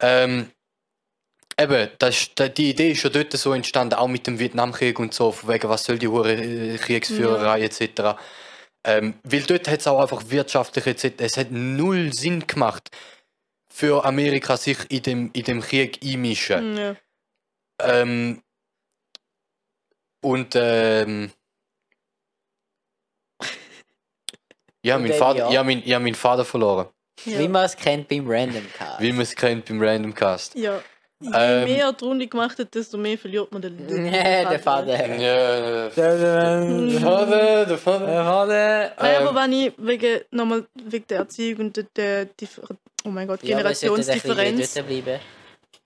Ähm, eben, das, die Idee ist ja dort so entstanden, auch mit dem Vietnamkrieg und so, von wegen, was soll die hure äh, Kriegsführerei etc. Ähm, weil dort hat es auch einfach wirtschaftlich etc. Es hat null Sinn gemacht, für Amerika sich in dem, in dem Krieg einmischen. Mhm, ja. Ähm, und ähm, ja, mein Vater, ja. ja. mein, ja, meinen Vater verloren. Ja. Wie man es kennt beim Random Cast. Wie man es kennt beim Random Cast. ja. Je Ähm, mehr die Runde gemacht hat, desto mehr verliert man den, den, Nee, der Vater. Ja, der Der Vater, der Vater. Vater. Nein, Ähm, aber wenn ich wegen, nochmal wegen der Erziehung und der, der oh mein Gott, Generationsdifferenz, bleiben.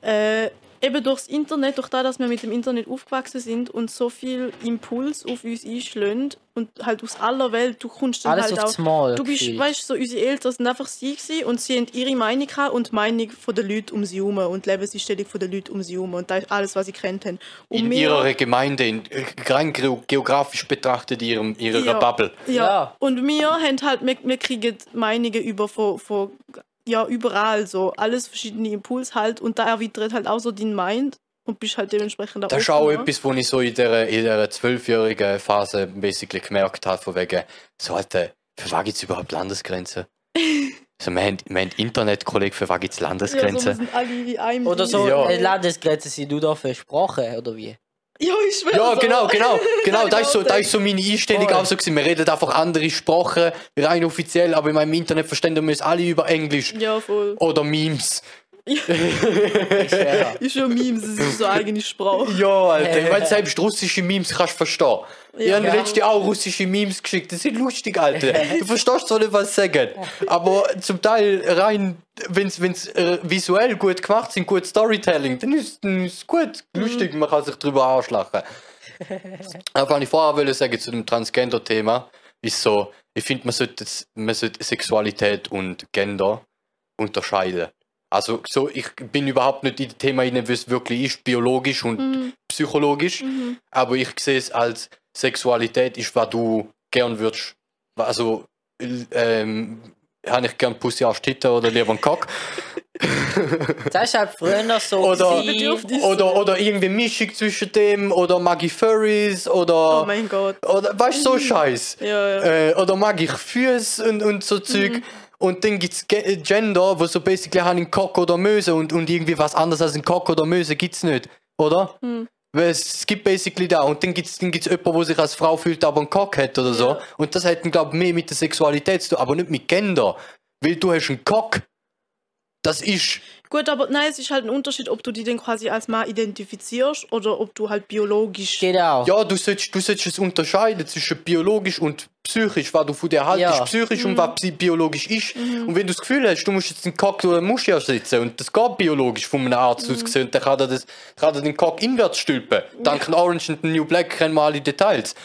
äh, eben durchs Internet, durch das, dass wir mit dem Internet aufgewachsen sind und so viel Impuls auf uns einschlägt und halt aus aller Welt, du kommst dann Alles halt aufs auch... Mal. Du bist, weißt so unsere Eltern sind einfach sie gewesen und sie haben ihre Meinung gehabt und die Meinung von den Leuten um sie herum und die Lebenseinstellung von den Leuten um sie herum und das ist alles, was sie kennt haben. Und in wir- ihrer Gemeinde, in, rein geo- geografisch betrachtet, ihrem, ihrer Ja. Bubble. Ja. Ja. Und wir haben halt, wir, wir kriegen Meinungen über von, von ja, überall so, alles verschiedene Impulse halt und da erweitert halt auch so dein Mind und bist halt dementsprechend Das ist auch etwas, was ich so in dieser, in zwölfjährigen Phase basically gemerkt habe, von wegen, so Alter, für was gibt es überhaupt Landesgrenzen? also, wir haben, wir haben Internetkollegen, für was gibt es Ja, so, wir Landesgrenzen? sind alle wie ein Oder so, Ja. ja. Landesgrenze sind du da versprochen, oder wie? Ja, ich schwör Ja, so. genau, genau, genau. Das ist so, Warte. ist so meine Einstellung Voll. auch so gewesen. Wir reden einfach andere Sprachen, rein offiziell, aber in meinem Internet verstehen wir es alle über Englisch Ja, voll. oder Memes. Schwöre. Ist schon Memes, es ist so eigene Sprache. Ja, Alter, ich meine, selbst russische Memes kannst du verstehen. Ich habe Ja. letztens auch russische Memes geschickt, das sind lustig, Alter. Du verstehst zwar nicht, was sie sagen, aber zum Teil rein, wenn es äh, visuell gut gemacht sind, gut Storytelling, dann ist es gut, lustig, man kann sich drüber anschlagen. Aber was ich vorher wollte sagen zu dem Transgender-Thema, ist so, ich finde, man sollte, das- man sollte Sexualität und Gender unterscheiden. Also so, ich bin überhaupt nicht in das Thema wie es wirklich ist, biologisch und Mhm. psychologisch, Mhm. aber ich sehe es als Sexualität ist, was du gern würdest. Also, ähm, habe ich gern Pussy Arsch Titten oder lieber einen Cock? Das war halt früher so. Oder-. Oder, oder irgendwie Mischung zwischen dem, oder mag ich Furries, oder, Oh mein Gott. oder weißt du, so Scheiß. Ja, ja. Äh, oder mag ich Füße und, und so Zeug. Und dann gibt es Gender, wo so basically haben einen Cock oder Möse und, und irgendwie was anderes als ein Cock oder Möse gibt es nicht. Oder? Mhm. Weil es, es gibt basically da. Und dann gibt es dann gibt's jemanden, der sich als Frau fühlt, aber einen Cock hat oder so. Ja. Und das hat, glaube ich, mehr mit der Sexualität zu tun, aber nicht mit Gender. Weil du hast einen Cock. Das ist. Gut, aber nein, es ist halt ein Unterschied, ob du die denn quasi als Mann identifizierst oder ob du halt biologisch. Genau. Ja, du solltest, du solltest es unterscheiden zwischen biologisch und psychisch, was du von dir haltest, Ja. psychisch Mhm. und was bi- biologisch ist. Und wenn du das Gefühl hast, du musst jetzt einen Cock oder einen Musch ersetzen und das geht biologisch von einem Arzt Mhm. aus gesehen, dann kann er, das, kann er den Cock inwärts stülpen. Dank Orange und New Black kennen wir alle Details.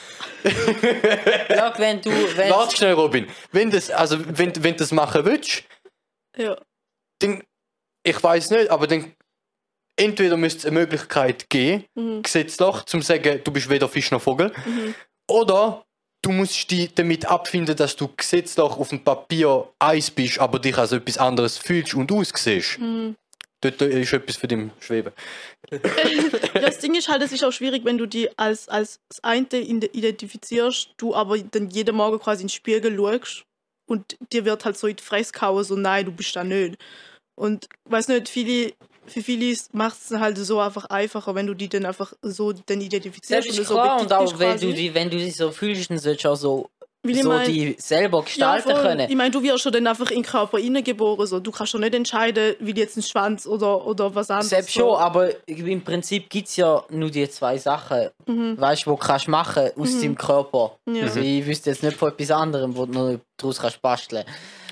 Ja, wenn du. Warte schnell, Robin. Wenn das, also, wenn, wenn du das machen willst, Ja. dann, ich weiß nicht, aber dann, entweder müsste es eine Möglichkeit geben, Mhm. gesetzlich, zum zu sagen, du bist weder Fisch noch Vogel, Mhm. oder du musst dich damit abfinden, dass du gesetzlich auf dem Papier Eis bist, aber dich als etwas anderes fühlst und aussiehst. Mhm. Dort ist etwas für den Schweben. Das Ding ist halt, es ist auch schwierig, wenn du die als, als das eine ide- identifizierst, du aber dann jeden Morgen quasi in den Spiegel schaust und dir wird halt so in die Fresse gehauen, so nein, du bist da nicht. Und weiß nicht, viele, für viele macht es halt so einfach einfacher, wenn du die dann einfach so dann das identifizierst ist und so klar, und auch wenn quasi. du, die, wenn du dich so fühlst, dann sollst du auch so, Weil so mein- die selber gestalten voll. können. Ich meine, du wirst schon dann einfach in den Körper hineingeboren. So. Du kannst schon nicht entscheiden, wie jetzt ein Schwanz oder, oder was anderes. Selbst so. schon, aber im Prinzip gibt es ja nur die zwei Sachen, Mhm. weißt du, die kannst du machen aus deinem Körper. Ja. Also ich wüsste jetzt nicht von etwas anderem, wo du noch daraus kannst basteln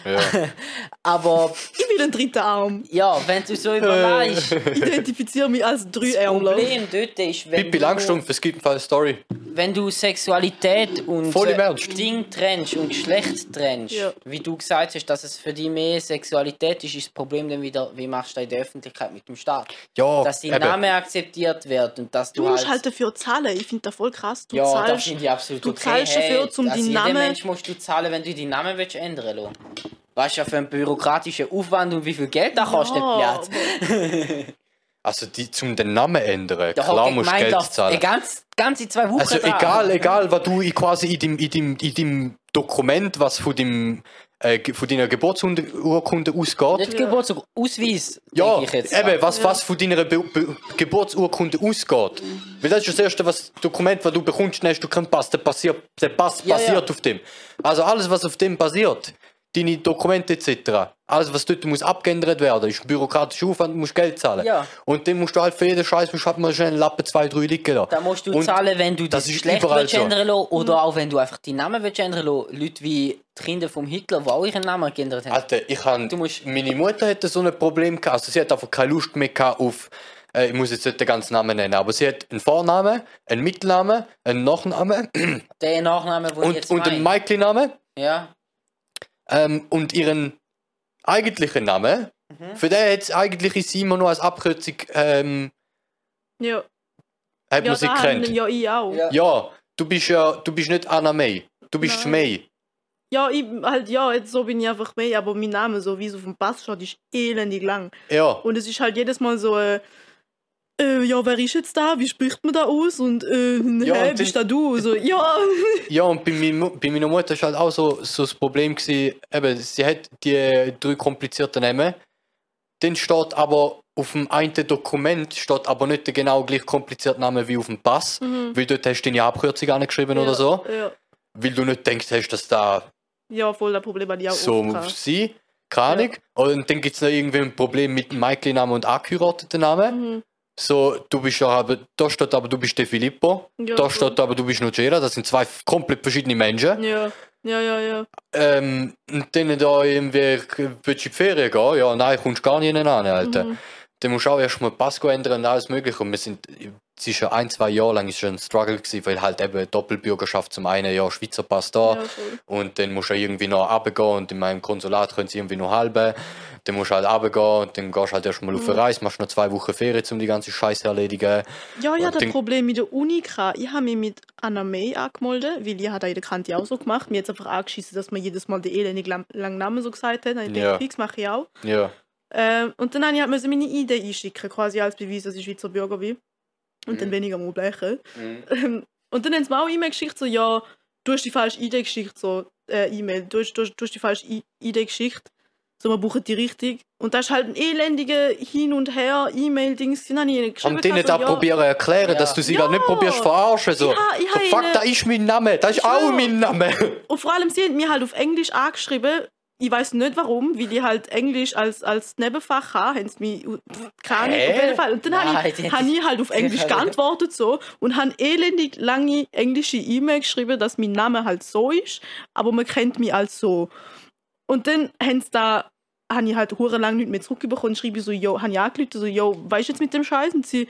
Ja. Aber Ich will einen dritten Arm. ja, wenn du so überlegst, Ich identifiziere mich als das Dreiärmler. Problem dort ist, wenn Pippi du, Langstrumpf, es gibt eine Story. wenn du Sexualität und Voll im äh, Ernst? Ding trennst und Geschlecht trennst, Ja. wie du gesagt hast, dass es für dich mehr Sexualität ist, ist das Problem dann wieder, wie machst du das in der Öffentlichkeit mit dem Staat? Ja, Dass dein eben. Name akzeptiert wird und dass Du du, musst halt dafür zahlen. Ich finde das voll krass. Du ja, das zahlst. finde ich absolut du okay. zahlst dafür, hey, als deinen jeder Namen- Mensch musst du zahlen, wenn du deinen Namen willst ändern willst. Was ja für einen bürokratischen Aufwand und wie viel Geld da kostet Ja. Also die, zum den Namen ändern, Da klar musst du Geld zahlen. Eine ganze, zwei Wochen Also dran. egal, egal, was du quasi in dem, in dem, in dem Dokument, was von, dem, äh, von deiner Geburtsurkunde ausgeht, Nicht ja, denke ich jetzt. eben, was, Ja. was von deiner Be Be Geburtsurkunde ausgeht. Weil das ist das erste was, Dokument, das du bekommst, dann hast du keinen Pass, der, passiert, der Pass Ja, basiert ja. auf dem. Also alles, was auf dem basiert, deine Dokumente etc., alles, was dort muss abgeändert werden, ist ein bürokratischer Aufwand, du musst Geld zahlen. Ja. Und dann musst du halt für jeden Scheiß musst du halt mal schnell einen Lappen, zwei, drei liegen lassen. Da musst du Und zahlen, wenn du das das überall willst so. ändern lassen, oder auch wenn du einfach deinen Namen willst ändern lassen. Leute wie die Kinder vom Hitler, die auch ihren Namen geändert haben. Alter, ich han, meine Mutter hatte so ein Problem gehabt. Also sie hat einfach keine Lust mehr gehabt auf, äh, ich muss jetzt nicht den ganzen Namen nennen, aber sie hat einen Vornamen, einen Mittelnamen, einen Nachnamen Der Nachname, den ich jetzt und einen. Michael-Namen Ja. Ähm, und ihren eigentlichen Namen. Mhm. Für den hat eigentlich ist sie immer nur als Abkürzung ähm, ja. hat ja, man sie haben- ja, ich auch. Ja. Ja, du bist ja, du bist nicht Anna May, du bist Nein. May. Ja, ich, halt, ja, jetzt so bin ich einfach mehr, aber mein Name, so wie es auf dem Pass steht, ist elendig lang. Ja, Und es ist halt jedes Mal so, äh, äh, ja, wer ist jetzt da? Wie spricht man da aus? Und, äh, Ja, hä, und bist da du? So, ja. Ja, und bei, mein, bei meiner Mutter war halt auch so, so das Problem, gewesen, eben, sie hat die drei komplizierten Namen. Dann steht aber auf dem einen Dokument steht aber nicht der genau gleich komplizierte Name wie auf dem Pass. Mhm. Weil dort hast du deine Abkürzung angeschrieben oder ja, so. Ja, Weil du nicht denkst, hast, dass da ja voll, das Problem hatte ich auch so sein. Keine Ahnung. Und dann gibt es noch irgendwie ein Problem mit dem Michael-Namen und angeheirateten Namen. Mhm. So, du bist ja aber, da steht aber, du bist der Filippo. Ja, Da steht aber, du bist Nugera. Das sind zwei komplett verschiedene Menschen. Ja, ja, ja, ja. Ähm, und dann da irgendwie, willst du in die Ferien gehen? Ja, nein, kommst gar nicht an, Alter. Mhm. Dann musst du auch erstmal Pass ändern und alles mögliche. Und wir sind, ja ein, zwei Jahre lang ist schon ein Struggle gewesen, weil halt eben Doppelbürgerschaft zum einen Jahr Schweizer Pass da. Ja, voll. Und dann musst du irgendwie noch runtergehen und in meinem Konsulat können sie irgendwie noch halbe. Dann musst du halt runtergehen und dann gehst du halt erstmal auf eine Reise, machst noch zwei Wochen Ferien, um die ganze Scheiße zu erledigen. Ja, ich hatte dann- das Problem mit der Uni. gehabt. Ich habe mich mit Anna May angemeldet, weil ich hatte in der Kante auch so gemacht. Mir jetzt einfach angeschissen, dass man jedes Mal den elendig lang- langen Namen so gesagt hat. Dann ich Ja. fix, mache ich auch. Ja. Ähm, und dann habe ich halt meine ID einschicken, quasi als Beweis, dass ich Schweizer Bürger bin. Und dann Mhm. weniger am Bleichen. Mhm. Ähm, und dann haben sie mir auch E-Mail geschickt, so, ja, du hast die falsche ID geschickt, so, äh, E-Mail, du hast, du, hast, du hast die falsche I- ID geschickt, so, wir buchen die richtig. Und das ist halt ein elendiger Hin- und Her E-Mail-Dings. Dann habe ich ihnen geschrieben, Und denen so, da ja, probieren erklären, Ja. dass du sie Ja. da nicht probierst verarschen. So, Ich ich so fuck, ihnen- da ist mein Name, das ist Ich auch mein Name. Und vor allem, sie haben mir halt auf Englisch angeschrieben. Ich weiß nicht warum, weil ich halt Englisch als, als Nebenfach habe, haben sie mich, Ahnung, Hä? auf jeden Fall. Und dann habe die ich, hab ich halt auf Englisch geantwortet so und habe elendig lange englische E-Mail geschrieben, dass mein Name halt so ist, aber man kennt mich als so. Und dann haben sie da, habe ich halt hure lang nicht mehr zurückbekommen und schreibe ich so, yo, habe ich angerufen, so, yo, weißt du jetzt mit dem Scheiß? Und sie,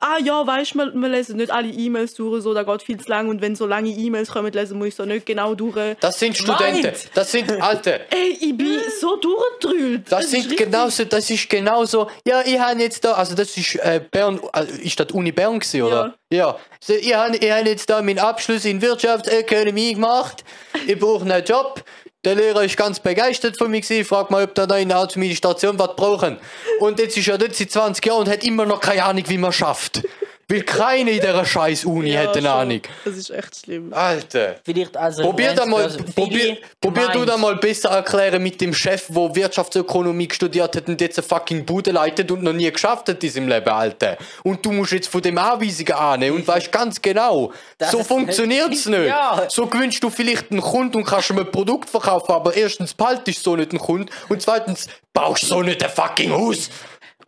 ah ja, weißt du, wir, wir lesen nicht alle E-Mails durch, so, da geht viel zu lang und wenn so lange E-Mails kommen, lesen muss ich so nicht genau durch. Das sind Studenten, Meint. das sind Alte. Ey, ich bin so durchgedrückt. Das Es sind genauso, das ist genauso. Ja, ich habe jetzt da, also das ist äh, Bern, äh, ist das Uni Bern gewesen, oder? Ja. So, ich habe ich hab jetzt da meinen Abschluss in Wirtschaftsökonomie gemacht. Ich brauche einen Job. Der Lehrer ist ganz begeistert von mir gewesen. Frag mal, ob da in der Administration was brauchen. Und jetzt ist er dort seit 20 Jahren und hat immer noch keine Ahnung, wie man schafft. Weil keine in dieser scheiß Uni Ja, hat eine schon. Ahnung. Das ist echt schlimm. Alter. Vielleicht also Probier da mal, also probier, probier du da mal besser erklären mit dem Chef, wo Wirtschaftsökonomie studiert hat und jetzt eine fucking Bude leitet und noch nie geschafft hat in seinem Leben, Alter. Und du musst jetzt von dem Anweisungen annehmen und weißt ganz genau, Das so funktioniert's nicht- nicht. Ja. So gewünscht du vielleicht einen Kunden und kannst ihm ein Produkt verkaufen, aber erstens behaltest du so nicht einen Kunden und zweitens baust du so nicht ein fucking Haus.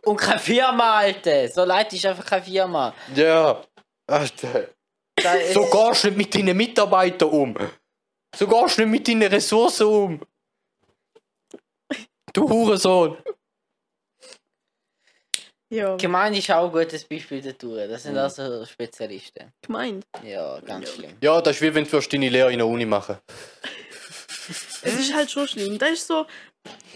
Und keine Firma, Alter. So leid ist einfach keine Firma. Ja, Alter. So gehst du nicht mit deinen Mitarbeitern um. So gehst du nicht mit deinen Ressourcen um. Du Hurensohn. Ja, Gemeinde ist auch ein gutes Beispiel dafür. Das Mhm. sind also Spezialisten. gemeint. Ja, ganz schlimm. Ja, das ist wie wenn du deine Lehre in der Uni machen. Es ist halt schon schlimm. Das ist so.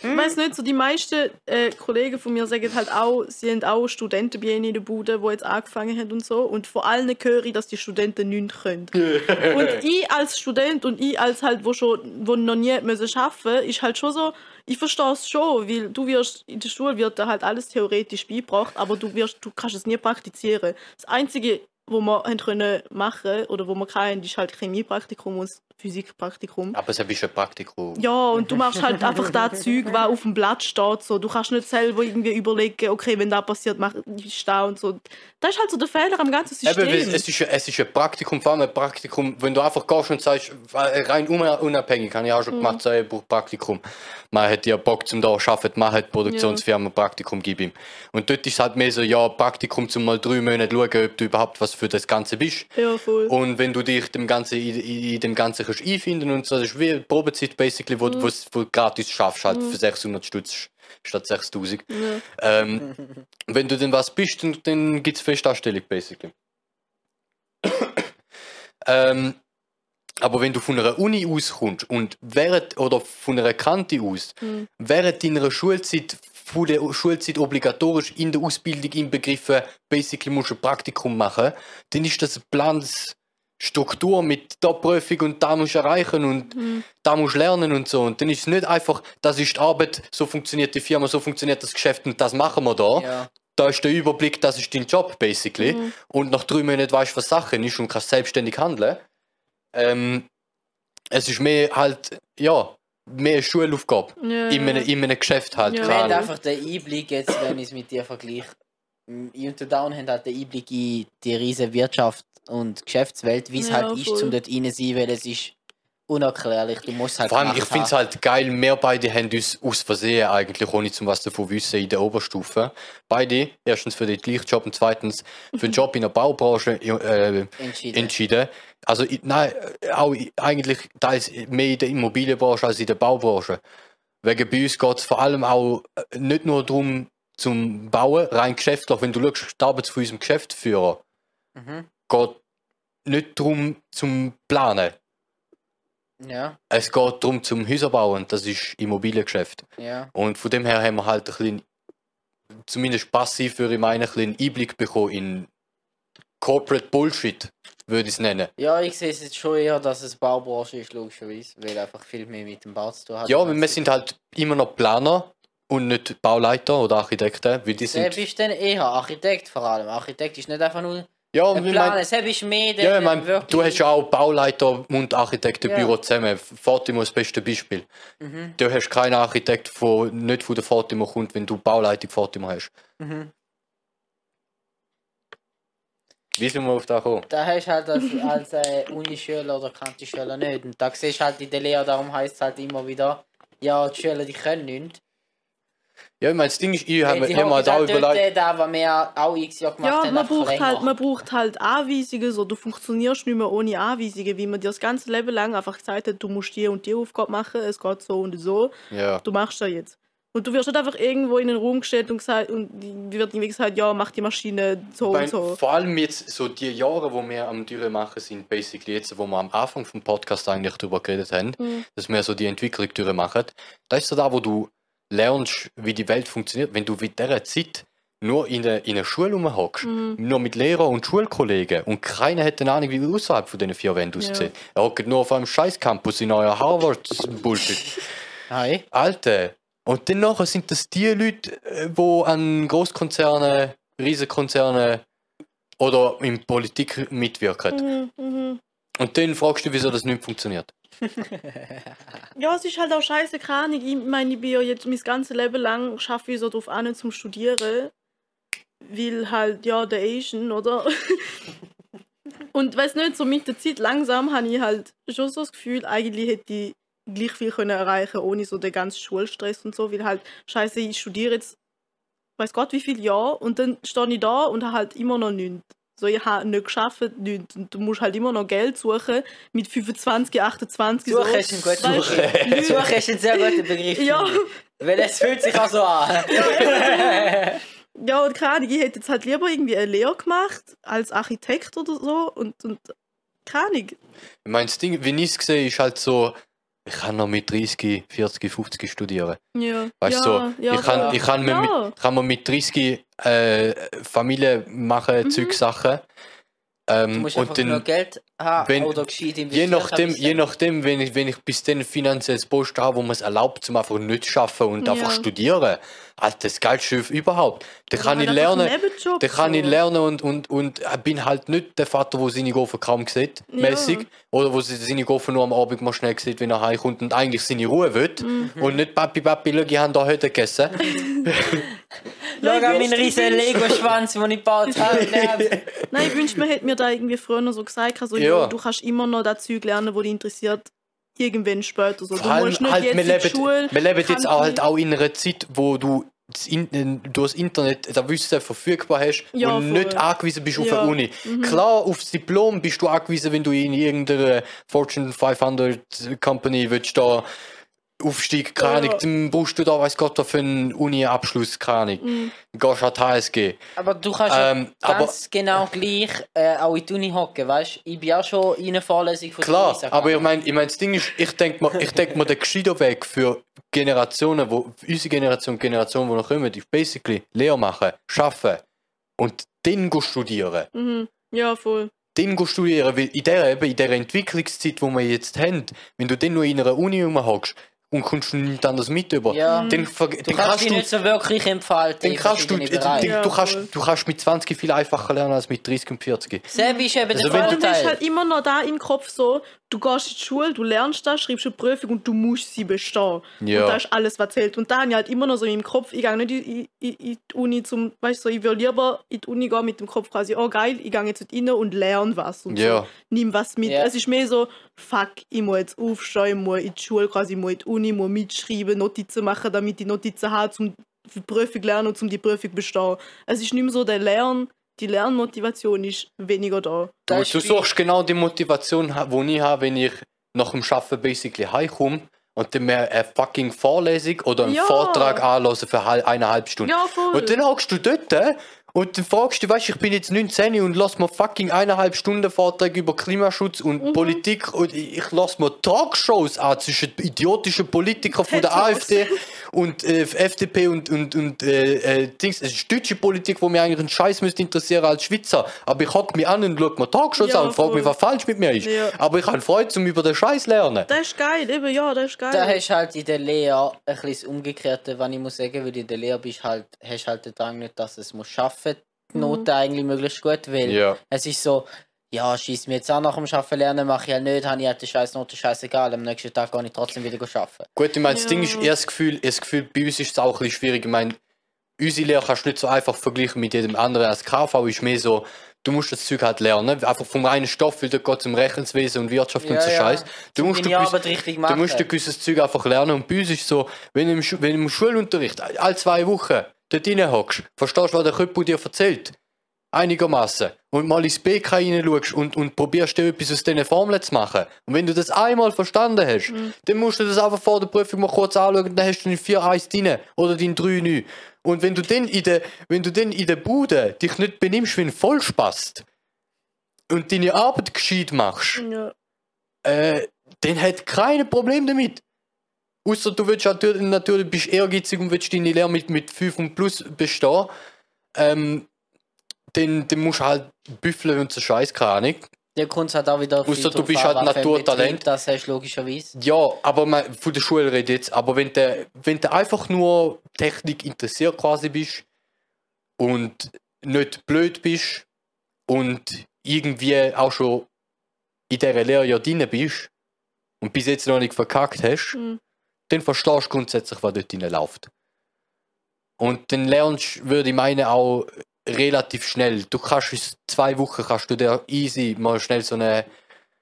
Ich weiß nicht, so die meisten äh, Kollegen von mir sagen halt auch, sie haben auch Studenten bei ihnen in der Bude, die jetzt angefangen haben und so. Und vor allem höre ich, dass die Studenten nichts können. und ich als Student und ich als halt, wo schon, wo noch nie müssen arbeiten, ist halt schon so, ich verstehe es schon, weil du wirst, in der Schule wird da halt alles theoretisch beigebracht, aber du wirst, du kannst es nie praktizieren. Das Einzige, wo wir haben können machen oder wo wir keinen, ist halt Chemiepraktikum und Physikpraktikum. Aber es ist ein Praktikum. Ja, und du machst halt einfach das Zeug, was auf dem Blatt steht. So. Du kannst nicht selber irgendwie überlegen, okay, wenn das passiert, mach ich da und so. Das ist halt so der Fehler am ganzen System. Eben, es, ist, es ist ein Praktikum, vor allem ein Praktikum, wenn du einfach gehst und sagst, rein un- unabhängig, habe ich auch schon gemacht, so, ich brauche Praktikum. Man hat ja Bock zum da arbeiten, man hat Produktionsfirma, Praktikum, gib ihm. Und dort ist halt mehr so, ja, Praktikum, zum mal drei Monate schauen, ob du überhaupt was für das Ganze bist. ja, voll. Und wenn du dich dem Ganzen, in, in dem Ganzen kannst einfinden und so, das ist wie eine Probezeit, basically, wo, wo, wo du gratis schaffst, halt für 600 Stutz statt 6000. Ähm, wenn du denn was bist, dann, dann gibt es Festanstellung, basically. ähm, aber wenn du von einer Uni auskommst und während, oder von einer Kante aus, während deiner Schulzeit, von der Schulzeit obligatorisch in der Ausbildung inbegriffen, basically musst du ein Praktikum machen, dann ist das eine Planungsstruktur mit da Prüfung und da musst du erreichen und da musst du lernen und so. Und dann ist es nicht einfach, das ist die Arbeit, so funktioniert die Firma, so funktioniert das Geschäft und das machen wir da. Ja. Da ist der Überblick, das ist dein Job, basically. Und nach drei Monaten weißt du, was Sache ist und kannst selbstständig handeln. Ähm, es ist mehr halt, ja, mehr Schulaufgabe. Ja, In, einem, in einem Geschäft halt. Ja. Wir haben einfach den Einblick jetzt, wenn ich es mit dir vergleiche. Until Down haben halt den Einblick in die riesige Wirtschaft und Geschäftswelt, wie es Ja, halt ist, voll. um dort rein zu sein, weil es ist unerklärlich. Du musst halt Vor allem, ich finde es halt geil, wir beide haben uns aus Versehen eigentlich, ohne zum was davon wissen, in der Oberstufe. Beide, erstens für den gleichen Job und zweitens für den Job in der Baubranche äh, entschieden. entschieden. Also ich- nein, auch eigentlich teils mehr in der Immobilienbranche als in der Baubranche. Wegen bei uns geht es vor allem auch äh, nicht nur darum, zum Bauen, rein geschäftlich. Wenn du schaust, die Arbeit von unserem Geschäftsführer, Mhm. Geht nicht darum, zum Planen. Ja, Es geht darum, zum Häuser bauen. Das ist Immobiliengeschäft. ja. Und von dem her haben wir halt ein bisschen, zumindest passiv würde ich meinen, ein bisschen Einblick bekommen in Corporate Bullshit, würde ich es nennen. Ja, ich sehe es jetzt schon eher, dass es Baubranche ist, logischerweise, weil einfach viel mehr mit dem Bau zu tun hat. Ja, wir sind halt immer noch Planer und nicht Bauleiter oder Architekten, weil die Wer sind... bist denn eher? Architekt vor allem. Architekt ist nicht einfach nur Ja, ein ich mein, es ist mehr der ja, ich mein, wirklich- du hast ja auch Bauleiter und Architektenbüro Ja. zusammen. Fatimo ist das beste Beispiel. Mhm. Du hast keinen Architekt, der nicht von der Fatimo kommt, wenn du Bauleitung Fatimo hast. Mhm. Wie sind wir auf das gekommen? Da hast du halt als, als äh, Unischüler oder Kantischüler nicht. Und da siehst du halt in der Lehre, darum heißt es halt immer wieder, ja, die Schüler, die können nichts. Ja, ich meine, das Ding ist, ich habe mir halt auch halt überlegt... äh, da, was wir auch x Jahre gemacht Ja, haben, man braucht, länger. halt, man braucht halt Anweisungen, so du funktionierst nicht mehr ohne Anweisungen, wie man dir das ganze Leben lang einfach gesagt hat, du musst die und die Aufgabe machen, es geht so und so, Ja. du machst das jetzt. Und du wirst nicht einfach irgendwo in den Raum gestellt und gesagt, und die wird irgendwie gesagt, ja, mach die Maschine so Weil und so. Vor allem jetzt so die Jahre, wo wir am Türe machen, sind basically jetzt, wo wir am Anfang vom Podcast eigentlich darüber geredet haben, Mhm. dass wir so die Entwicklung Türe machen. Da ist so da, wo du lernst, wie die Welt funktioniert. Wenn du mit dieser Zeit nur in der, in der Schule rumhockst, Mhm. nur mit Lehrern und Schulkollegen und keiner hat eine Ahnung, wie außerhalb von diesen vier Wänden Ja. aussieht. Er hockt nur auf einem scheiß Campus in euer Harvard-Bullshit. Hi. Alter. Und dann nachher sind das die Leute, äh, die an Großkonzernen, Riesenkonzernen oder in Politik mitwirken. Mhm, mhm. Und dann fragst du, wieso das nicht funktioniert. Ja, es ist halt auch scheiße, keine. Ich meine, ich bin ja jetzt mein ganzes Leben lang, schaffe ich so drauf an zum Studieren. Weil halt, ja, der Asian, oder? Und weiß nicht, so mit der Zeit langsam habe ich halt schon so das Gefühl, eigentlich hätte ich gleich viel können erreichen ohne so den ganzen Schulstress und so. Weil halt, scheiße, ich studiere jetzt, weiß Gott wie viele Jahre und dann stehe ich da und habe halt immer noch nichts. So, ich habe nicht geschafft, nichts. Und du musst halt immer noch Geld suchen mit 25, 28. Suche so. ist ein guter Begriff. Suche ist ein sehr guter Begriff. Ja, Weil es fühlt sich auch so an. ja, und keine Ahnung, ich hätte jetzt halt lieber irgendwie eine Lehre gemacht als Architekt oder so und, und keine Ahnung. Ich meine, das Ding, wie ich es sehe, ist halt so, ich kann noch mit 30, 40, 50 studieren. Ja. Weißt du, ja, so, ja, ich, kann, ja. ich, kann mir Ja. mit, kann mir mit 30 äh, Familie machen, Mhm. Zeug Sachen. Du Ähm, musst einfach und nur dann, Geld haben wenn- oder gescheit je nachdem, je nachdem wenn, ich, wenn ich bis dann finanzielles Post habe, wo man es erlaubt, zum einfach nicht zu arbeiten und Ja. einfach studieren, Alter, das geilste überhaupt. Da kann ich lernen, da kann ich lernen und, und, und bin halt nicht der Vater, der seine Gofen kaum sieht, Ja. mäßig. Oder wo sie seine Gofen nur am Abend mal schnell sieht, wenn er heimkommt und eigentlich seine Ruhe will. Mhm. Und nicht Papi, Papi, schau, ich habe da heute gegessen. Schau an ich meinen riesen Lego-Schwanz, den ich gebaut habe. Nein, ich wünschte, man hätte mir da irgendwie früher so gesagt, also, Ja. ja. du kannst immer noch das Zeug lernen, das dich interessiert, irgendwann später. So. Du Vor allem musst nicht halt, jetzt wir leben, Schule. wir leben jetzt auch, halt auch in einer Zeit, wo du das, In du das Internet, das Wissen verfügbar hast Ja, und voll. nicht angewiesen bist auf Ja. eine Uni. Mhm. Klar, aufs Diplom bist du angewiesen, wenn du in irgendeiner Fortune 500 Company willst da aufsteigen, keine Ja. dann brauchst du da, weiß Gott, da für einen Uni-Abschluss, keine Ahnung. Mhm. Gehst an die HSG. Aber du kannst Ähm, ja aber- ganz genau gleich äh, auch in die Uni hocken, weißt du? Ich bin auch schon in einer Vorlesung von Klar, Theresa aber ich meine, ich mein, das Ding ist, ich denke mir, ich denk mir, der gescheiter Weg für Generationen, wo, für unsere Generation, Generationen, die noch kommen, ist basically Lehre machen, arbeiten und dann go studieren. Mhm. Ja, voll. Dann go studieren, weil in der, eben, in der Entwicklungszeit, die wir jetzt haben, wenn du dann nur in einer Uni rumhockst und kommst nichts anderes mit über, Ja. dann, ver- Du dann kannst kannst dich du nicht so wirklich entfalten. dann in kannst du, du, Bereichen. Ja, du, kannst, du kannst mit 20 viel einfacher lernen als mit 30 und 40. Selbe ist eben Also der wenn Vor du- Vorteil. halt immer noch da im Kopf so, du gehst in die Schule, du lernst das, schreibst eine Prüfung und du musst sie bestehen. Ja. Und das ist alles, was zählt. Und da habe ich halt immer noch so im Kopf, ich gehe nicht in, in, in die Uni zum, weißt du, so, ich will lieber in die Uni gehen mit dem Kopf quasi, oh geil, ich gehe jetzt rein und lerne was und Ja. so. Nimm was mit. Ja. Es ist mehr so, fuck, ich muss jetzt aufstehen, ich muss in die Schule quasi, ich muss in die Uni, ich muss mitschreiben, Notizen machen, damit ich Notizen habe, um für die Prüfung lernen und um die Prüfung zu bestehen. Es ist nicht mehr so der Lern, die Lernmotivation ist weniger da. Du, du suchst genau die Motivation, die ich habe, wenn ich nach dem Arbeiten basically heimkomme und dann mir eine fucking Vorlesung oder einen Ja. Vortrag anlassen für hal- eineinhalb Stunden. Ja, voll. Und dann hockst du dort und dann fragst du, weißt ich bin jetzt 19 und lass mir fucking eineinhalb Stunden Vortrag über Klimaschutz und Mhm. Politik und ich, lass mir Talkshows an zwischen idiotischen Politikern von der. AfD und äh, FDP und, und, und äh, äh, Dings. Es ist deutsche Politik, wo mir eigentlich einen Scheiß müsste interessieren als Schweizer. Aber ich hock mich an und schau mir Talkshows Ja, an und frage mich, was falsch mit mir ist. Ja. Aber ich habe Freude, um über den Scheiß zu lernen. Das ist geil, eben, ja, das ist geil. Da hast du halt in der Lehre ein bisschen das Umgekehrte, wenn ich muss sagen, weil in der Lehre bist halt, hast halt den Drang nicht, dass es muss schaffen, die Mhm. Noten eigentlich möglichst gut, weil Ja. es ist so, ja, schieß mir jetzt auch nach dem Arbeiten lernen, mache ich halt nicht, habe ich halt die scheiß Noten scheißegal, am nächsten Tag gehe ich trotzdem wieder arbeiten. Gut, ich meine, das Ja. Ding ist, eher das Gefühl, das Gefühl, bei uns ist es auch ein bisschen schwierig. Ich meine, unsere Lehre kannst du nicht so einfach vergleichen mit jedem anderen. Als KV ist mehr so, du musst das Zeug halt lernen. Einfach vom reinen Stoff, weil da geht es um Rechnungswesen und Wirtschaft und Ja, so ja. Scheiß. Du musst, du, Arbeit richtig du musst ein gewisses Zeug einfach lernen. Und bei uns ist so, wenn du im, Schu wenn im Schulunterricht alle zwei Wochen dort rein hockst, verstehst du, was der Köppel dir erzählt? Einigermaßen. Und mal ins BK reinschaust und, und probierst dir etwas aus diesen Formeln zu machen. Und wenn du das einmal verstanden hast, dann musst du das einfach vor der Prüfung mal kurz anschauen und dann hast du den 4-1 drin oder den 3-9. Und wenn du dann in der, wenn du dann in der Bude dich nicht benimmst wie ein Vollspast und deine Arbeit gescheit machst, ja. äh, dann hat kein Problem damit. Außer du willst natürlich, natürlich bist ehrgeizig und willst deine Lehre mit, mit 5 und plus bestehen. Ähm, dann, dann musst du halt büffeln und so Scheiß, keine Ahnung. Der kommt halt auch wieder Ausser du bist halt Naturtalent. Betrieb Das hast du logischerweise. Ja, aber man, von der Schule rede ich jetzt. Aber wenn du, wenn du einfach nur Technik interessiert quasi bist und nicht blöd bist und irgendwie auch schon in dieser Lehre ja drin bist und bis jetzt noch nicht verkackt hast, Mhm. Dann verstehst du grundsätzlich, was dort läuft. Und dann lernst du, würde ich meinen, auch relativ schnell. Du kannst in zwei Wochen kannst du dir easy mal schnell so eine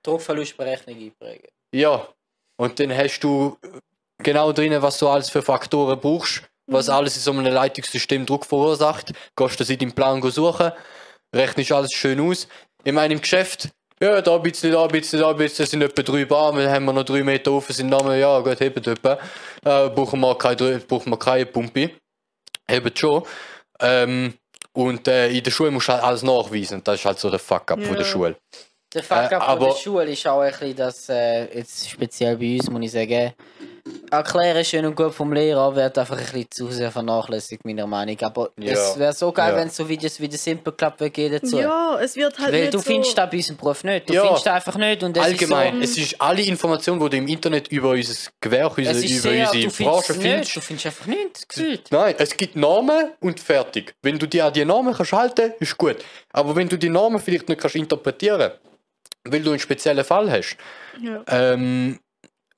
Druckverlustberechnung einprägen. ja, und dann hast du genau drin, was du alles für Faktoren brauchst, was Mhm. alles in so einem Leitungssystem Druck verursacht. Gehst du das in deinem Plan suchen, rechnest alles schön aus. Ich meine, im Geschäft, ja, da ein bisschen, da ein bisschen, da ein bisschen, das sind etwa drei Bar, dann haben wir noch drei Meter offen, sind Namen, ja, gut, hebt etwa. Äh, brauchen wir keine, brauchen wir keine Pumpe. Hebt schon. Ähm, und äh, in der Schule musst du halt alles nachweisen. Das ist halt so der Fuck-up von der Ja. Schule. Der Fuck Äh, von der Schule ist auch ein bisschen, dass, äh, jetzt speziell bei uns, muss ich sagen, erklären schön und gut vom Lehrer wird einfach ein bisschen zu sehr vernachlässigt, meiner Meinung nach. Aber Ja. es wäre so geil, Ja. wenn es so Videos wie der Simple Club geben dazu. Ja, es wird halt Weil nicht du so... findest das bei unserem Beruf nicht. Du Ja. findest das einfach nicht. Und es Allgemein, Ist so, es ist alle Informationen, die du im Internet über unser Gewerk, über sehr, unsere du findest Branche es nicht. findest. Du findest einfach nichts gefühlt. Nein, es gibt Namen und fertig. Wenn du dir an die Namen kannst halten, ist gut. Aber wenn du die Namen vielleicht nicht kannst interpretieren, weil du einen speziellen Fall hast, Ja. ähm,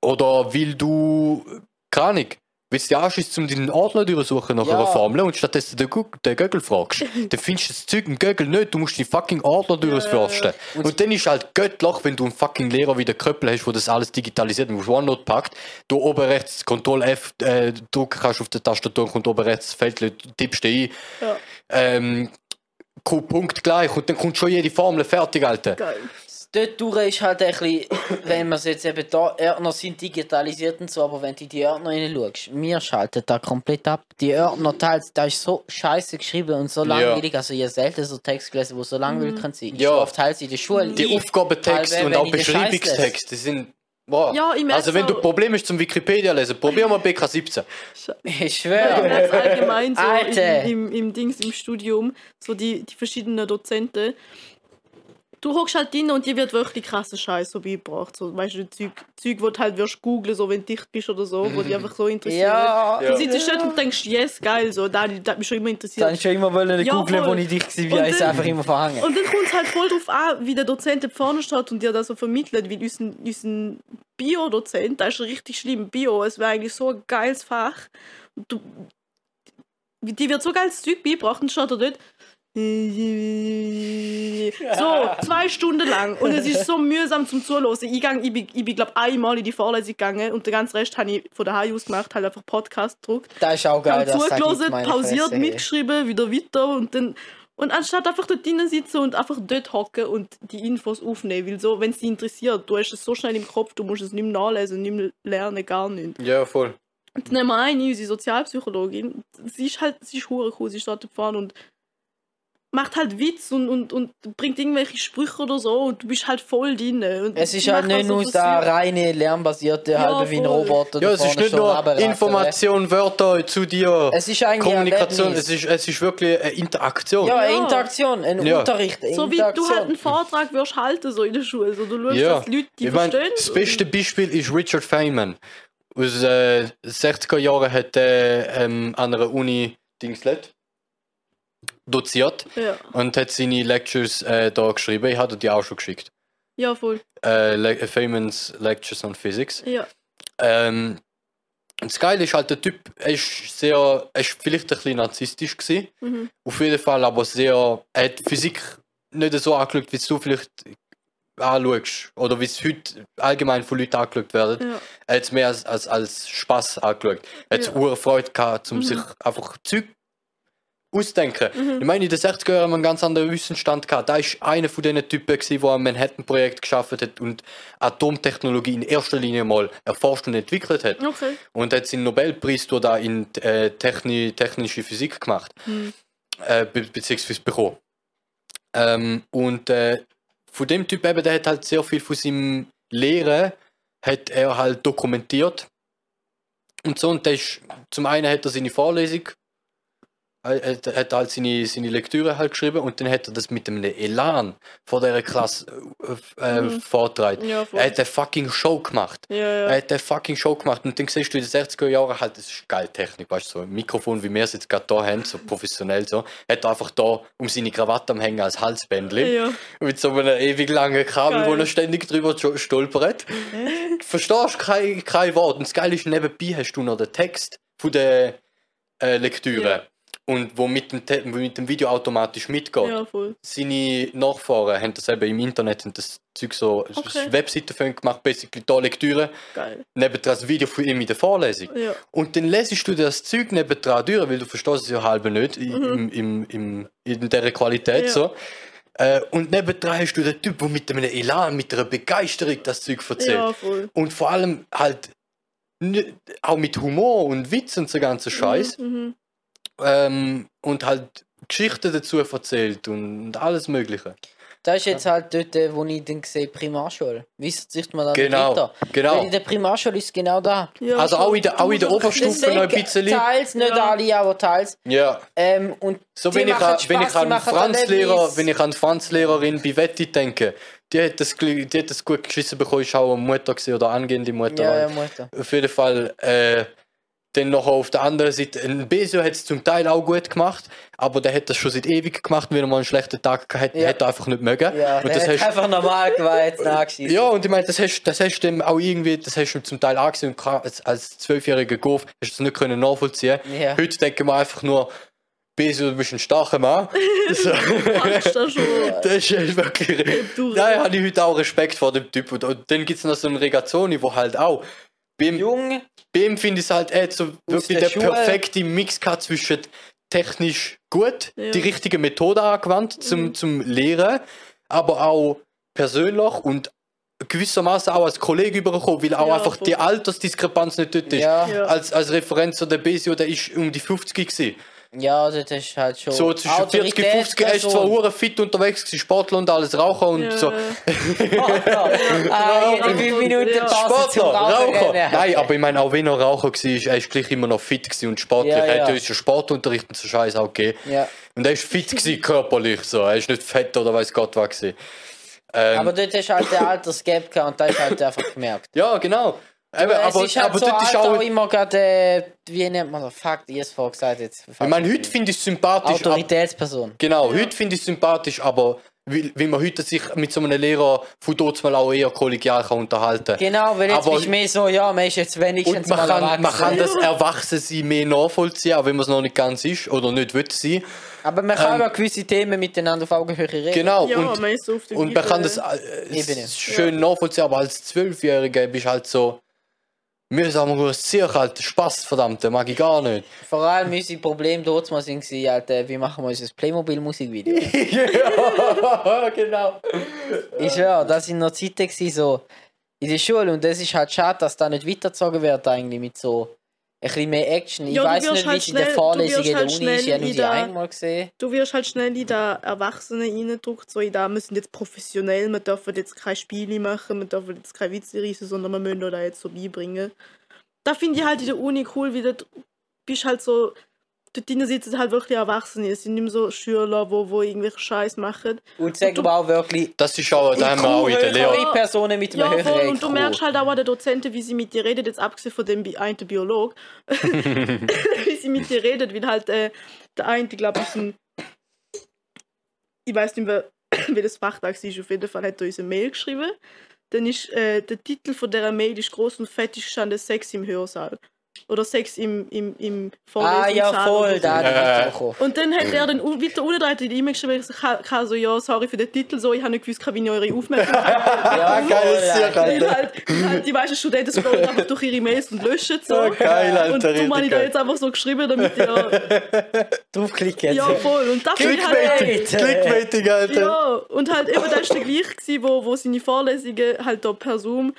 oder weil du, keine Ahnung, wenn es dir anschießt, um deinen Ordner durchsuchen nach Ja. einer Formel und stattdessen den, Gu- den Gögel fragst, dann findest du das Zeug im Gögel nicht, du musst den fucking Ordner durchforsten. Und- Und, dann ist halt göttlich, wenn du einen fucking Lehrer wie den Köppel hast, der das alles digitalisiert und auf OneNote packt, du oben rechts Ctrl F äh, drücken kannst auf der Tastatur und kommt oben rechts Feld, tippst du ein, Ja. ähm, Punkt gleich und dann kommt schon jede Formel fertig, Alter. Geil. Dort durch ist halt ein bisschen, wenn man es jetzt eben da, Ordner sind digitalisiert und so, aber wenn du in die Ordner reinschaust, mir schaltet da komplett ab. Die Ordner teils, da ist so scheiße geschrieben und so Ja. langweilig, also ich habe selten so Text gelesen, wo so langweilig kann sein. Ich Ja. ja. teils in der Schule. Die Aufgabentexte Halbe, und auch Beschreibungstexte sind. Boah. Ja, also wenn du. Probleme hast zum Wikipedia lesen, probier mal BK17. Ich Ja, ich schwöre. allgemein so im, im, im Dings im Studium, so die, die verschiedenen Dozenten. Du hockst halt drin und dir wird wirklich krasser Scheiß so beigebracht. So, weißt du, Zeug, Zeug, wo du halt wirst googlen, so wenn du dicht bist oder so, wo dich einfach so interessiert. Ja. Du sitzt dort und denkst, yes, geil, so, das, das hat mich schon immer interessiert. Dann schon immer wollen Ja, googeln, wo ich dich Und habe, ist dann- einfach immer verhangen. Und dann kommt es halt voll drauf an, wie der Dozent da vorne steht und dir das so vermittelt, weil unser, unser Bio-Dozent, das ist richtig schlimm, Bio, es wäre eigentlich so ein geiles Fach. Du, die wird so geiles Zeug beigebracht und steht da dort so, zwei Stunden lang. Und es ist so mühsam zum Zuhören. Ich, gang, ich bin, ich bin glaube einmal in die Vorlesung gegangen und den ganzen Rest habe ich von daheim aus gemacht, halt einfach Podcast gedruckt. Das ist auch geil, ich zugelassen, pausiert, Fresse, mitgeschrieben, wieder weiter und dann und anstatt einfach dort drinnen sitzen und einfach dort hocken und die Infos aufnehmen, weil so, wenn es dich interessiert, du hast es so schnell im Kopf, du musst es nicht mehr nachlesen, nicht mehr lernen, gar nicht. Ja, voll. Und dann nehmen wir eine, unsere Sozialpsychologin, sie ist halt, sie ist hure cool, sie steht da vorne und macht halt Witz und, und, und bringt irgendwelche Sprüche oder so und du bist halt voll drin. Und Es ist halt nicht nur der reine lernbasierte, Ja, halbe wie ein. Roboter. Ja, es ist nicht nur. Information, Wörter zu dir, Es ist eigentlich Kommunikation, es ist, es ist wirklich eine Interaktion. Ja, eine. Interaktion, ein Ja. Unterricht, eine So wie du halt einen Vortrag wirst halten so in der Schule. So, du schaust, Ja. dass Leute die ich mein, verstehen. das beste Beispiel ist Richard Feynman. Aus äh, 60er Jahren hat er ähm, an einer Uni Dingslet doziert Ja, und hat seine Lectures äh, da geschrieben. Ich hatte die auch schon geschickt. ja, voll. Äh, Le Feynman's Lectures on Physics. Ja. Ähm, das Geile ist halt, der Typ er ist sehr, er ist vielleicht ein bisschen narzisstisch gewesen. Mhm. Auf jeden Fall, aber sehr, er hat Physik nicht so angeschaut, wie du vielleicht anschaust. Oder wie es heute allgemein von Leuten angeschaut wird. Ja. Er hat es mehr als, als, als Spaß angeschaut. Er hat ja. Freude gehabt, um Mhm. sich einfach Zeug auszudenken. Mhm. Ich meine, in den 60er Jahren haben wir einen ganz anderen Wissensstand gehabt. Da war einer von diesen Typen, gewesen, der am Manhattan-Projekt geschafft hat und Atomtechnologie in erster Linie mal erforscht und entwickelt hat. Okay. Und hat seinen Nobelpreis durch da in äh, Techni technische Physik gemacht. Mhm. Äh, be beziehungsweise bekommen. Ähm, und äh, von dem Typ eben, der hat halt sehr viel von seinem Lehren hat er halt dokumentiert. Und so, und der ist, zum einen hat er seine Vorlesung, äh, hat, halt seine, seine Lektüre halt geschrieben und dann hat er das mit einem Elan vor dieser Klasse äh, äh, Mhm. vorgetragen. Ja. Er hat eine fucking Show gemacht. ja, Er ja. hat eine fucking Show gemacht und dann siehst du in den 60er Jahren halt, das ist geile Technik, weißt du, so ein Mikrofon, wie wir es jetzt gerade da haben, so professionell so, hat er einfach da um seine Krawatte am Hängen als Halsbändchen ja. mit so einem ewig langen Kabel, Geil. wo er ständig drüber stolpert. Verstehst kein, kein Wort und das Geile ist, nebenbei hast du noch den Text von der äh, Lektüre. Und wo mit dem, Te mit dem Video automatisch mitgeht Ja, voll. seine Nachfahren haben das eben im Internet und das Zeug so Okay. Webseiten für ihn gemacht, basically da Lektüre, Geil. nebendran das Video von ihm in der Vorlesung. Ja. Und dann lesest du das Zeug nebendran durch, weil du verstehst es ja halb nicht i- im, im, im, in dieser Qualität Mhm. Ja. so. Äh, und nebendran hast du den Typ, der mit einem Elan, mit einer Begeisterung das Zeug erzählt. Ja, voll. Und vor allem halt auch mit Humor und Witz und so ganzen Scheiß. Mhm. Ähm, und halt Geschichten dazu erzählt und alles Mögliche. Das ist jetzt halt dort, äh, wo ich dann sehe, Primarschule. Wie sieht man da Genau, weiter? genau. Weil in der Primarschule ist es genau da. Ja, Also auch in der, auch in der Oberstufe noch ein bisschen. Teils, nicht Ja. alle, aber teils. Ja. Ähm, und So wenn ich, an, wenn Spaß, ich die an Franzlehrer, wenn ich an Franzlehrerin bei Wetti denke, die hat das, die hat das gut geschissen bekommen, ist auch eine Mutter gewesen, oder angehende Mutter. Ja, ja, Mutter. Auf jeden Fall, äh, dann noch auf der anderen Seite, ein Besio hat es zum Teil auch gut gemacht, aber der hat das schon seit ewig gemacht, wenn er mal einen schlechten Tag hatte, Ja. er einfach nicht mögen. Ja, und das hast, einfach normal geweiht, nachgeschissen. ja, und ich meine, das hast, das hast du dem auch irgendwie, das hast du ihm zum Teil angesehen und als, als zwölfjähriger Golf hast du das nicht können nachvollziehen. Ja. Heute denken wir einfach nur, Besio, du bist ein starker Mann. so. Schon. Das ist wirklich. Da habe ich heute auch Respekt vor dem Typ. Und, und dann gibt es noch so einen Regazzoni, wo halt auch. Bei ihm, Jung, bei ihm finde ich es halt echt so wirklich der der perfekte Mix zwischen technisch gut, Ja. die richtige Methode angewandt zum, Mhm. zum Lehren, aber auch persönlich und gewissermaßen auch als Kollege übergekommen, weil auch Ja, einfach voll. die Altersdiskrepanz nicht dort ist. ja. Ja. Als, als Referenz so der Besio, der ist um die 50 gewesen. Ja, das ist halt schon. So zwischen 40 und 50 er ist zwar hure fit unterwegs, gewesen, Sportler und alles Raucher und Ja. so. ah, jede 5 Minuten Ja. Sportler, zum Rauchen. Raucher. rennen. Nein, aber ich meine, auch wenn er Raucher war, er ist gleich immer noch fit und sportlich. Ja, Er hat ja. uns ja Sportunterricht und so Scheiß auch gegeben. Ja. Und er ist fit gewesen, körperlich so. Er ist nicht fett oder weiß Gott was gewesen. Ähm, Aber dort hast du halt den Altersgap gehabt und da ist halt einfach gemerkt. ja, genau. Eben, es aber ist halt aber so dort ist alt auch... immer gerade, äh, wie nennt man das? Fuck, ich hab's vorher gesagt jetzt. Ich meine, heute finde ich es sympathisch. ab- Autoritätsperson. Genau, heute finde ich es sympathisch, aber wie, wie man heute sich mit so einem Lehrer von dort mal auch eher kollegial kann unterhalten Genau, weil jetzt Aber- bist du mehr so, ja, man ist jetzt wenigstens Und man mal kann, man erwachsen. kann das Erwachsensein mehr nachvollziehen, auch wenn man es noch nicht ganz ist oder nicht will sein. Aber man kann Ähm, über gewisse Themen miteinander auf Augenhöhe reden. Genau, Ja, und, man ist so auf der und man kann das äh, schön nachvollziehen, aber als Zwölfjähriger bist du halt so mühsam sehr halt Spaß, verdammt, mag ich gar nicht. Vor allem unser Problem dort mal sind halt, äh, wie machen wir unser Playmobil-Musikvideo? ja, genau. ich schwör, das sind noch Zeiten so in der Schule und das ist halt schade, dass da nicht weitergezogen wird eigentlich mit so bisschen mehr Action. Ich Ja, weiß nicht, wie halt es in der schnell- Vorlesung wirst in der halt Uni ist, schnell ich habe die einmal gesehen. Du wirst halt schnell in der Erwachsenen reingedrückt, so da, wir sind jetzt professionell, wir dürfen jetzt keine Spiele machen, wir dürfen jetzt keine Witze reissen, sondern wir müssen da jetzt so beibringen. Da finde ich halt in der Uni cool, wie du bist halt so, dort drinnen sitzen halt wirklich Erwachsene, es sind nicht mehr so Schüler, wo, wo irgendwelche Scheiß machen. Und sagen du- wir auch wirklich, Das ist auch, da haben wir auch in der Lehre. Personen mit einem Ja, höheren voll, und du merkst halt auch an den Dozenten, wie sie mit dir redet, jetzt abgesehen von dem einen Biolog, wie sie mit dir redet, weil halt äh, der eine, ich glaube, ist ein, ich weiß nicht mehr, wie das Fachtag ist, auf jeden Fall hat er uns eine Mail geschrieben. Dann ist äh, der Titel von dieser Mail ist groß und fett ist gestanden Sex im Hörsaal. Oder Sex im, im, im Ah ja, Vorlesungssaal voll, so. da Ja. hat ich bekommen. Und dann hat er dann weiter unten in die E-Mail geschrieben, ich so, "Ka- ka- so, ja, sorry für den Titel, so, ich habe nicht gewusst, wie ich eure Aufmerksamkeit Ja, geil, sehr geil. weil halt, halt die meisten Studenten scrollen einfach durch ihre Mails und löschen so. Oh, geil, Alter, und darum habe ich da jetzt einfach so geschrieben, damit ihr. Draufklicken. Ja, voll. Und das halt. Clickbaiting, Clickbaiting, Alter. Ja, und halt eben, das ist der gleiche, wo, wo seine Vorlesungen halt da per Zoom,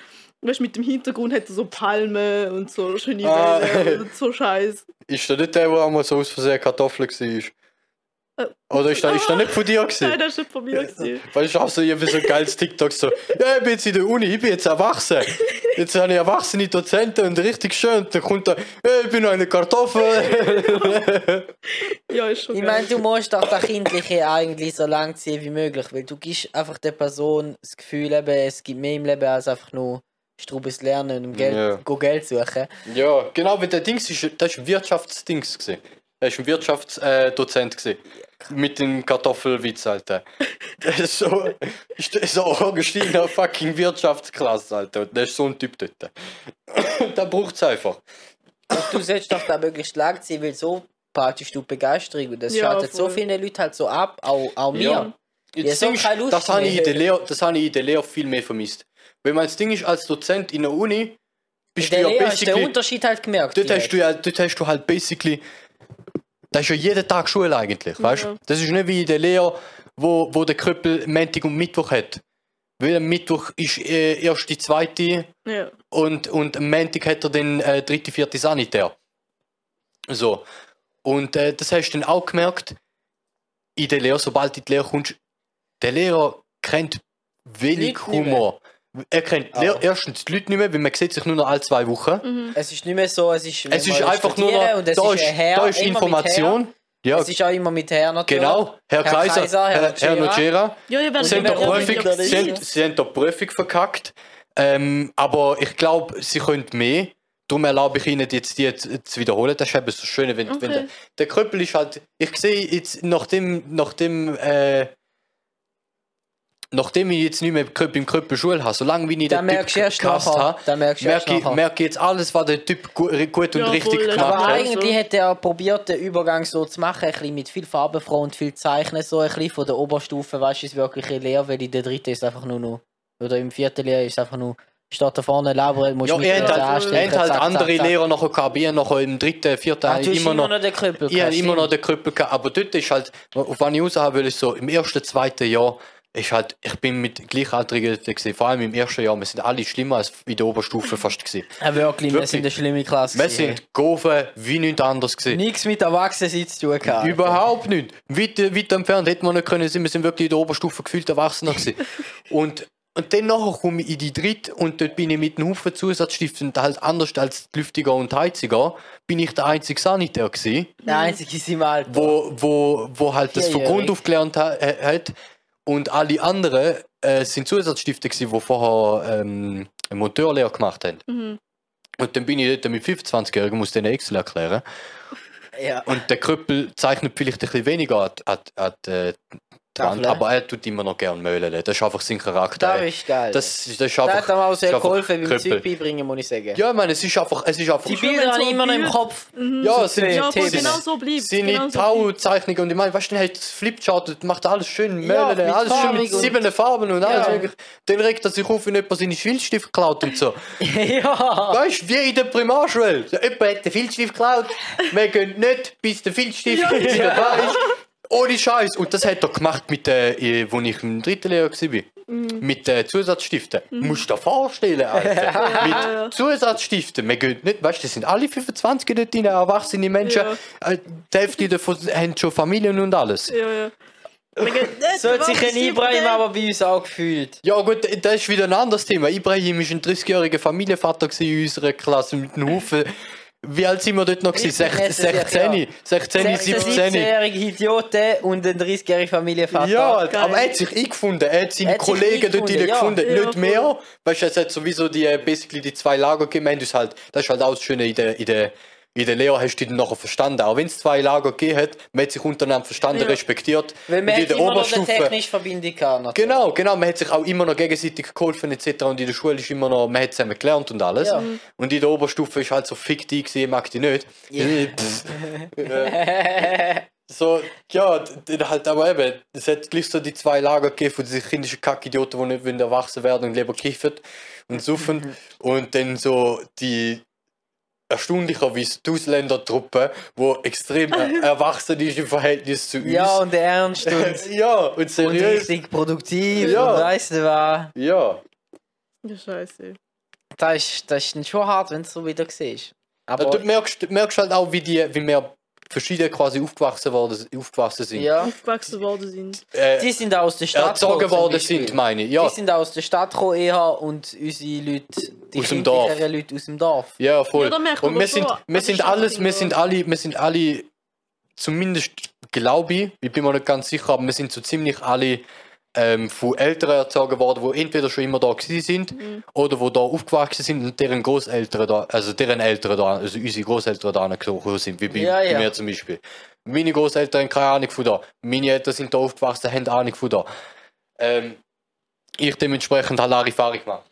weißt, mit dem Hintergrund hat er so Palmen und so schöne Ah. Wellen und so Scheiß. Ist da nicht der, der einmal so aus Versehen Kartoffeln war? Äh, Oder ist das, ist das nicht von dir Nein, gewesen? das ist nicht von mir. gewesen. Weil ich auch so irgendwie so ein geiles TikTok so, ja, ich bin jetzt in der Uni, ich bin jetzt erwachsen. Jetzt habe ich erwachsene Dozenten und richtig schön. Dann kommt da, ja, ich bin noch eine Kartoffel. Ja, ist schon Ich meine, du musst doch das Kindliche eigentlich so lang ziehen wie möglich, weil du gibst einfach der Person das Gefühl, eben, es gibt mehr im Leben als einfach nur Strubes lernen und Geld, Ja. go Geld suchen. ja, genau, weil der Dings ist, das ist Wirtschaftsdings gewesen. Er ist ein Wirtschaftsdozent gewesen. Mit dem Kartoffelwitz, Alter. Das ist so, ist so Augustiner fucking Wirtschaftsklasse, Alter. Und der ist so ein Typ dort. da braucht es einfach. Und du sollst doch da möglichst lang ziehen, weil so behaltest du Begeisterung und das Ja, schaltet so voll. viele Leute halt so ab, auch, auch mir. Ja. Das, Ding ist, das habe ich, in der Lehre- das habe ich in der Lehre viel mehr vermisst. Wenn man das Ding ist, als Dozent in der Uni, bist Der du ja Lehrer hast den basically. Unterschied halt gemerkt. Dort hast, du ja, dort hast du halt basically. Das ist ja jeden Tag Schule eigentlich, weißt du? Ja. Das ist nicht wie in der Lehre, wo, wo der Krüppel Montag und Mittwoch hat. Weil am Mittwoch ist äh, erst die zweite Ja. und, und am Montag hat er den äh, dritte, vierte Sanitär. So. Und äh, das hast du dann auch gemerkt, in der Lehre, sobald du in die Lehre kommst, der Lehrer kennt wenig Leute nicht mehr. Humor. Er kennt Ah. le- erstens die Leute nicht mehr, weil man sieht sich nur noch alle zwei Wochen. Mhm. Es ist nicht mehr so, es ist. Es ist einfach nur noch, und es da ist, da ist Information. Ja. Es ist auch immer mit Herr natürlich. genau. Herr, Herr Kaiser, Kaiser, Herr Herr, Herr Nocera. Ja, Sie haben, ja, Prüfung, sie, haben, sie haben da Prüfung verkackt. Ähm, aber ich glaube, sie können mehr. Darum erlaube ich ihnen jetzt die zu, zu wiederholen. Das ist eben so schön, wenn, wenn der, der Krüppel ist halt. Ich sehe jetzt, nachdem, nachdem, äh, nachdem ich jetzt nicht mehr im Krüppel Schule habe, solange wie ich den merkst erst gehasst habe, Da merkst du erst merke ich, merke ich jetzt alles, was der Typ gu- gut und Ja, richtig voll, gemacht Aber hat. eigentlich hat er probiert, den Übergang so zu machen, ein bisschen mit viel Farbenfroh und viel Zeichnen, so ein bisschen von der Oberstufe, weißt du, ist wirklich eine Lehre, weil in der dritten ist einfach nur noch, oder im vierten Lehre ist einfach nur, steht da vorne, labern, musst Ja, mit er der hat halt, anstecken, er hat halt zack, andere zack, zack. Lehrer nachher gehabt. Ich habe nachher im dritten, vierten Ah, immer noch den Krüppel Ich habe immer noch den Krüppel gehabt, aber dort ist halt, auf was ich raus haben will, ist so, im ersten, zweiten Jahr, ist halt, ich bin mit Gleichaltrigen vor allem im ersten Jahr, wir sind alle schlimmer als in der Oberstufe fast gewesen. Ja, wirklich, wir Wirklich. sind eine schlimme Klasse. Wir gewesen. sind Gofen wie nichts anderes gewesen. Nichts mit Erwachsenen zu tun gehabt. Überhaupt nicht. Weit, weit entfernt hätte man nicht können sein. Wir sind wirklich in der Oberstufe gefühlt Erwachsener gewesen. und, und dann nachher komme ich in die dritte und dort bin ich mit einem Haufen Zusatzstiften halt anders als die Lüftiger und Heiziger, bin ich der einzige Sanitär gewesen. Der einzige ist im Alter. wo, wo, wo halt das von. Grund auf gelernt äh, hat. Und alle anderen äh, sind Zusatzstifte, gewesen, die vorher ähm, eine Monteurlehre gemacht haben. Mhm. Und dann bin ich dort mit 25-Jährigen, muss denen Excel erklären. Ja. Und der Krüppel zeichnet vielleicht ein bisschen weniger an, an, an Tafel. aber er tut immer noch gern Möhlen. Das ist einfach sein Charakter. Das ist geil. das, das ist das einfach, hat mir auch sehr geholfen beim Krüppel. Zeug beibringen, muss ich sagen. Ja, ich meine, es ist einfach... Es ist einfach Die Bilder habe immer noch im Kopf. Mhm. ja, es sind, Ja, Ja, Themen. genau so bleibt seine genau so Tau-Zeichnungen und ich meine, weißt du, hat das Flipchart, das macht alles schön Ja, Möhlen, mit alles schön mit und- sieben Farben und alles Ja. Dann regt er sich auf, wenn jemand seine Filzstift klaut und so. ja. Weißt du, wie in der Primarschule. So, jemand hat den Filzstift geklaut, wir gehen nicht, bis der Filzstift wieder da ist. Ohne Scheiß. Und das hat er gemacht, mit der, äh, wo ich im dritten Lehrer war. Mit äh, Zusatzstiften. Musst du dir vorstellen, Alter. mit Zusatzstiften. Wir gehen nicht, weißt du, das sind alle 25 dort drin, erwachsene Menschen. Äh, Die Hälfte davon haben schon Familien und alles. Ja, ja. So hat sich ein Ibrahim aber bei uns auch gefühlt. Ja gut, das ist wieder ein anderes Thema. Ibrahim war ein 30-jähriger Familienvater in unserer Klasse mit einem Haufen. Wie alt sind wir dort noch? gewesen? Ich bin Sech- 16, 16, 17. 17-jährige Idioten und ein 30-jähriger Familienvater. Ja, Geil. aber er hat sich eingefunden. Er hat seine Er hat sich Kollegen dort eingefunden, ja. gefunden. Ja, Nicht voll. mehr. Weißt du, es hat sowieso die, äh, basically die zwei Lager gegeben. Wir haben uns Halt, das ist halt auch das Schöne in der, in der, in der Lehre hast du dann nachher verstanden. Auch wenn es zwei Lager gegeben hat, man hat sich untereinander verstanden, Ja. respektiert. Weil man in hat der immer noch eine Oberstufe. technische Verbindung gehabt. Genau, genau. Man hat sich auch immer noch gegenseitig geholfen etc. Und in der Schule ist immer noch, man hat zusammen gelernt und alles. Ja. Und in der Oberstufe ist halt so fick die gewesen, mag die nicht. Äh, pff. Äh, so, ja, halt aber eben, es hat gleich so die zwei Lager gegeben von diesen kindischen Kackidioten, die nicht erwachsen werden und lieber kiffen und suffen. und dann so die erstaunlicherweise die Ausländertruppe, wo extrem erwachsen ist im Verhältnis zu uns. Ja, und ernst und, ja, und und seriös. richtig produktiv Ja. und weißt du was. Ja. Ja, scheiße. Das ist, das ist schon hart, wenn du so wieder siehst. Ja, Aber du merkst, du merkst halt auch, wie, die, wie wir verschieden quasi aufgewachsen, worden, aufgewachsen sind. ja, Aufgewachsen worden sind. Äh, die sind aus der Stadt erzogen gekommen, worden sind, meine ich. Ja, Die sind aus der Stadt gekommen eher und unsere Leute, die Aus dem Dorf. Leute aus dem Dorf. ja voll. Ja, Und wir sind, wir sind alles, wir sind alle, wir sind alle, zumindest glaube ich, ich bin mir nicht ganz sicher, aber wir sind so ziemlich alle ähm, von Eltern erzogen worden, die entweder schon immer da gewesen sind Mhm. oder wo da aufgewachsen sind und deren Großeltern da, also deren Eltern da, also unsere Großeltern da angekommen sind, wie bei, Ja, bei ja. mir zum Beispiel. Meine Großeltern haben keine Ahnung von da, meine Eltern sind da aufgewachsen, haben Ahnung von da. Ähm, ich dementsprechend habe Larifari gemacht.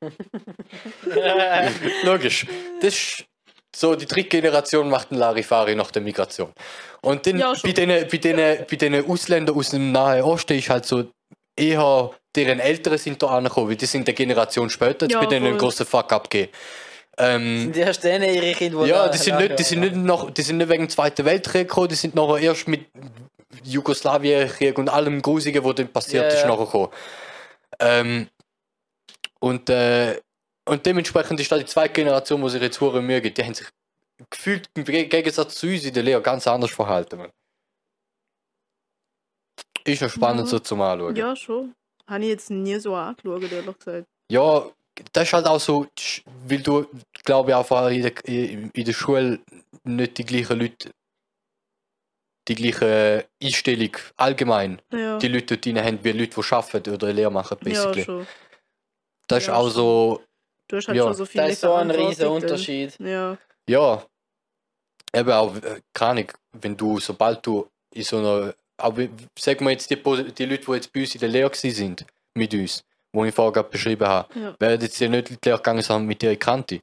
Logisch. Das ist so, die dritte Generation macht einen Larifari nach der Migration. Und dann Ja, bei den bei denen, bei denen Ausländern aus dem Nahen Osten ist halt so eher deren Eltern sind da angekommen, weil die sind eine Generation später, jetzt Ja, bei denen einen großen Fuck abgegeben. Ähm, Sind erst denen ihre Kinder, die ja, die sind, nicht, die, sind nicht noch, die sind nicht wegen dem Zweiten Weltkrieg gekommen, die sind nachher erst mit Jugoslawienkrieg und allem Grusigen, was dann passiert Ja, ist, ja. nachher gekommen. Ähm, und, äh, und dementsprechend ist da die zweite Generation, die sich jetzt hure Mühe gibt, die haben sich gefühlt im Ge- Gegensatz zu uns in der Lehre ganz anders verhalten. Man. Ist ja spannend Ja. so zum Anschauen. Ja, schon. Habe ich jetzt nie so angeschaut, ehrlich gesagt. Ja, das ist halt auch so, weil du, glaube ich, einfach in der, in der Schule nicht die gleichen Leute, die gleiche Einstellung allgemein, Ja, die Leute dort haben, wie Leute, die arbeiten oder Lehre machen, ja basically. schon. das ist Ja, auch so, Du hast halt Ja, schon so viele Das ist so ein riesen dann. Unterschied. Ja, ja, eben auch, äh, keine Ahnung, wenn du, sobald du in so einer, aber sagen wir jetzt die, die Leute, die jetzt bei uns in der Lehre sind, mit uns, die ich vorher gerade beschrieben habe, ja. wären jetzt ja nicht in die Lehre gegangen, sondern mit ihrer Kante.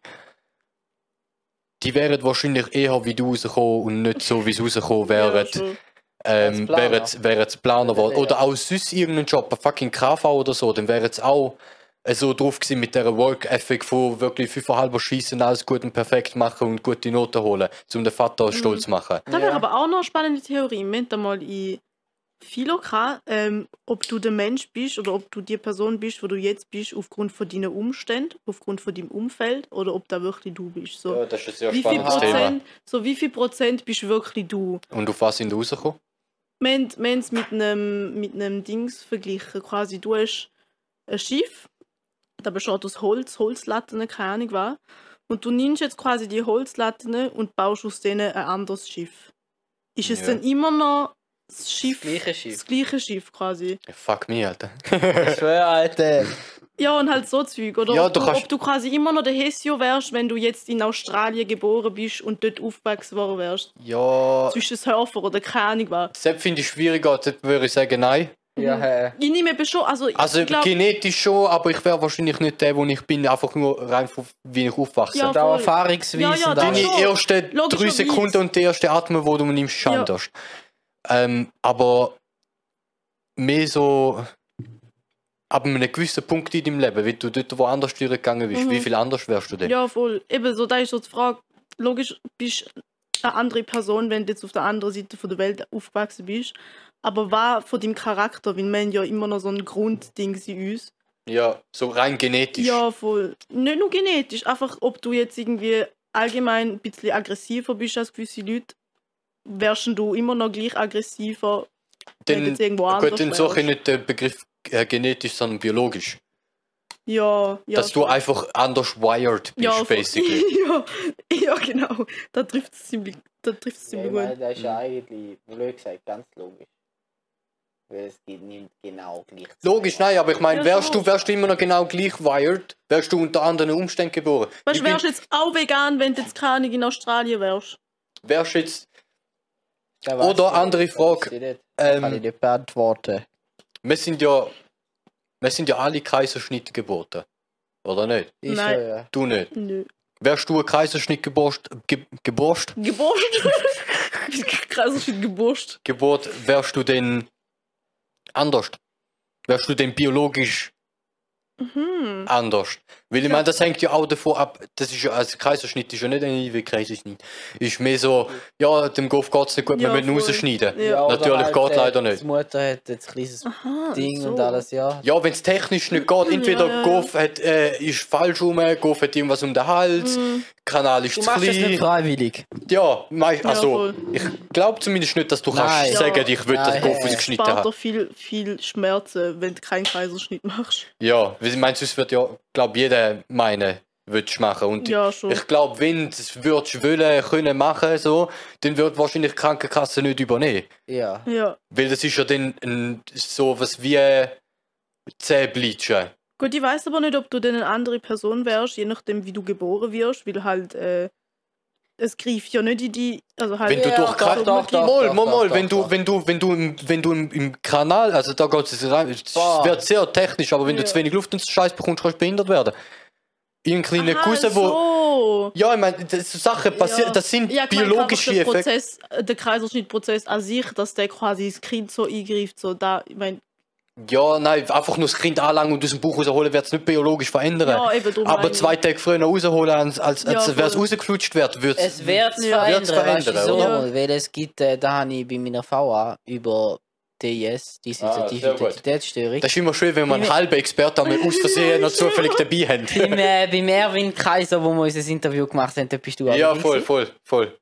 Die wären wahrscheinlich eher wie du rausgekommen und nicht so, wie sie rausgekommen wären, Ja, ähm, wären, wären sie Planer geworden. Oder auch sonst irgendeinen Job, ein fucking KV oder so, dann wären sie auch so drauf gewesen mit dieser Work Ethic von wirklich fünfeinhalber schießen, alles gut und perfekt machen und gute Noten holen, um den Vater Mhm. stolz zu machen. Da wäre Ja. aber auch noch eine spannende Theorie. Wir haben mal in Philo ähm, ob du der Mensch bist oder ob du die Person bist, wo du jetzt bist, aufgrund von deinen Umständen, aufgrund von deinem Umfeld oder ob da wirklich du bist. So, das ist ein sehr wie viel spannendes Prozent, so wie viel Prozent bist wirklich du? Und auf was sind sie rausgekommen? Wir haben es mit einem, mit einem Dings verglichen. Quasi, du hast ein Schiff, da besteht aus Holz, Holzlatten, keine Ahnung was. Und du nimmst jetzt quasi die Holzlatten und baust aus denen ein anderes Schiff. Ist es Ja. dann immer noch das Schiff? Das gleiche Schiff. Das gleiche Schiff quasi. Fuck me, Alter. Ich schwöre, Alter. Ja, und halt so Zeug. Oder Ja, ob, du kannst- ob du quasi immer noch der Hessio wärst, wenn du jetzt in Australien geboren bist und dort aufgewachsen worden wärst. Ja, Zwischen Surfer oder keine Ahnung was. das finde ich schwieriger, das würde ich sagen, nein. Ja, hä. Ich nehme eben schon, also, Also ich glaube, genetisch schon, aber ich wäre wahrscheinlich nicht der, wo ich bin, einfach nur rein von wie ich aufwachse. Ja, Und auch voll. Erfahrungsweise. Ja, ja, und das Deine schon. ersten drei Logischerweise. Sekunden und die erste Atmen, wo du nimmst, ist Ja. anders. Ähm, aber mehr so ab einem gewissen Punkt in deinem Leben, wenn du dort woanders durchgegangen bist, Mhm. wie viel anders wärst du denn? Ja, voll. Eben so, da ist so die Frage, logisch bist du eine andere Person, wenn du jetzt auf der anderen Seite von der Welt aufgewachsen bist. Aber was von deinem Charakter, weil wir haben ja immer noch so ein Grundding in uns. Ja, so rein genetisch. Ja, voll. Nicht nur genetisch, einfach ob du jetzt irgendwie allgemein ein bisschen aggressiver bist als gewisse Leute, wärst du immer noch gleich aggressiver, anders gut, dann suche ich nicht den Begriff äh, genetisch, sondern biologisch. Ja, ja. Dass du voll. einfach anders wired bist, ja, basically. ja, ja, genau. Da trifft es ziemlich, da trifft's Ja, ziemlich ich gut. meine, das ist ja eigentlich, blöd gesagt, ganz logisch. Weil es nicht genau gleich. zu Logisch, nein, aber ich meine, wärst du, wärst du immer noch genau gleich wired, wärst du unter anderen Umständen geboren. Weißt du, wärst jetzt auch vegan, wenn du jetzt keine in Australien wärst? wärst jetzt, Das weiß Oder andere Frage. nicht. Kann ich ähm, nicht beantworten. wir sind ja, wir sind ja alle Kaiserschnitt geboten. Oder nicht? Ich Nein. ja. Du nicht. Nö. Wärst du ein Kaiserschnitt geborst, ge, geborst, Geburst? Krass, viel Geburst. Geburt, wärst du denn anders? Wärst du denn biologisch Mhm. anders? Weil ich meine, das hängt ja auch davon ab, das ist ja, also Kaiserschnitt ist ja nicht ein wie Kaiserschnitt. Ist mehr so, ja, dem Golf geht es nicht gut, Ja, wir müssen voll. rausschneiden. Ja. oder Natürlich halt, geht äh, leider nicht. Die Mutter hat jetzt ein kleines Aha, Ding so. und alles, ja. Ja, wenn es technisch nicht geht, entweder Ja. Golf hat, äh, ist falsch rum, Golf hat irgendwas um den Hals, Mhm. Kanal ist Du zu machst es nicht klein. freiwillig. Ja, mei- also, voll. ich glaube zumindest nicht, dass du Nein. kannst Ja. sagen, ich will das Nein, Golf rausgeschnitten spart haben. doch viel, viel Schmerzen, wenn du keinen Kaiserschnitt machst. Ja, weil ich meine, sonst wird ja, glaube jeder meinen, würdest du machen. Und Ja, schon. ich glaube, wenn du es würdest wollen, können machen, so, dann wird wahrscheinlich die Krankenkasse nicht übernehmen. Ja. Ja. Weil das ist ja dann ein, so was wie Zähnbleachen. Gut, ich weiß aber nicht, ob du dann eine andere Person wärst, je nachdem, wie du geboren wirst, weil halt, äh, es greift ja nicht in die, also halt... Wenn du Ja, durch doch, Ka- doch, doch, doch, moll, doch, wenn du, wenn du, wenn du, im, wenn du im, im Kanal, also da geht es rein, es wird sehr technisch, aber wenn du Ja. zu wenig Luft und Scheiß bekommst, kannst du behindert werden. Irgendeine kleine Aha, Cousin, wo. so. Ja, ich meine, das sind Sachen passieren, Ja. das sind Ja, biologische Effekte. Äh, der Kaiserschnittprozess an sich, dass der quasi das Kind so eingreift, so da, ich meine, Ja, nein, einfach nur das Kind anlangen und aus dem Buch rausholen, wird es nicht biologisch verändern. ja, eben drum meine aber zwei Tage früher rausholen, als, als, als Ja, wäre es voll. rausgeflutscht wird, wird Es wird es Ja. verändern, Wird's weißt du, verändern, so, oder? weil es gibt, äh, da habe ich bei meiner VA über DIS, Dissoziative Ah. Identitätsstörung. Das ist immer schön, wenn man einen halben Experten einmal aus Versehen noch zufällig dabei haben. beim, äh, beim Erwin Kaiser, wo wir unser Interview gemacht haben, da bist du auch Ja, voll, voll, voll.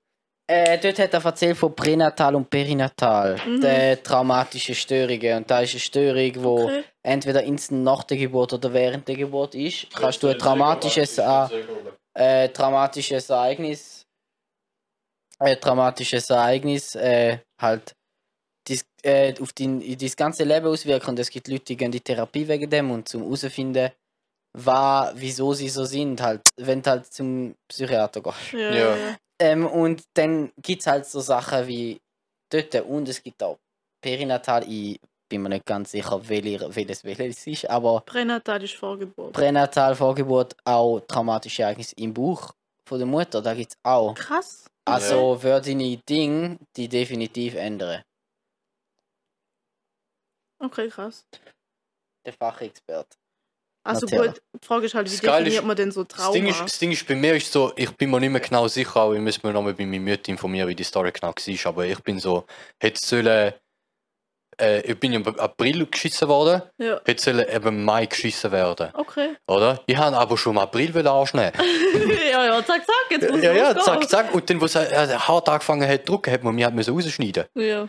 Äh, dort hat er erzählt von Pränatal und Perinatal, Mhm. der traumatischen Störungen. Und da ist eine Störung, wo Okay. entweder instant nach der Geburt oder während der Geburt ist. Kannst du ein traumatisches, äh, äh, traumatisches Ereignis, äh, traumatisches Ereignis äh, halt dies, äh, auf dein, in dein ganze Leben auswirken. Und es gibt Leute, die gehen in die Therapie wegen dem und zum herausfinden, was, wieso sie so sind, halt, wenn du halt zum Psychiater gehst. Ja, Ja. Ja. ja. Ähm, und dann gibt es halt so Sachen wie dort und es gibt auch Perinatal. Ich bin mir nicht ganz sicher, welche, welches welches ist, aber Pränatal ist Vorgeburt. Pränatal, Vorgeburt, auch traumatische Ereignisse im Bauch von der Mutter, da gibt es auch. Krass. Also würde deine Dinge die definitiv ändern. Okay, krass. Der Fachexperte. Also Natürlich. gut, die Frage ist halt, wie Das definiert ist- man denn so Das Ding, ist, Trauma? das Ding ist, bei mir ist so, ich bin mir nicht mehr genau sicher, aber ich muss mir nochmal bei meiner Mutter informieren, wie die Story genau war. Aber ich bin so, hätte sollen, äh, ich bin im April geschissen worden, Ja, hätte sollen eben im Mai geschissen werden, okay. oder? Ich habe aber schon im April wollen anschneiden. ja, ja, zack, zack, jetzt muss ja, ja, losgehen. zack, zack. Und dann, wo es äh, hart angefangen hat zu drucken, hat man mich halt rausschneiden Ja,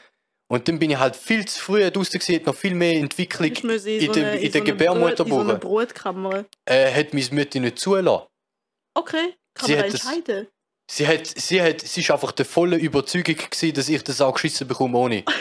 Und dann bin ich halt viel zu früh draußen gewesen, noch viel mehr Entwicklung in, in, so der, eine, in so der eine Gebärmutter Brot, in so. Brotkammer. Äh, hat meine Mutter nicht zulassen. Okay, kann Sie man da hat das- entscheiden? Sie hat, sie hat, sie ist einfach der volle Überzeugung gewesen, dass ich das auch geschissen bekomme ohne.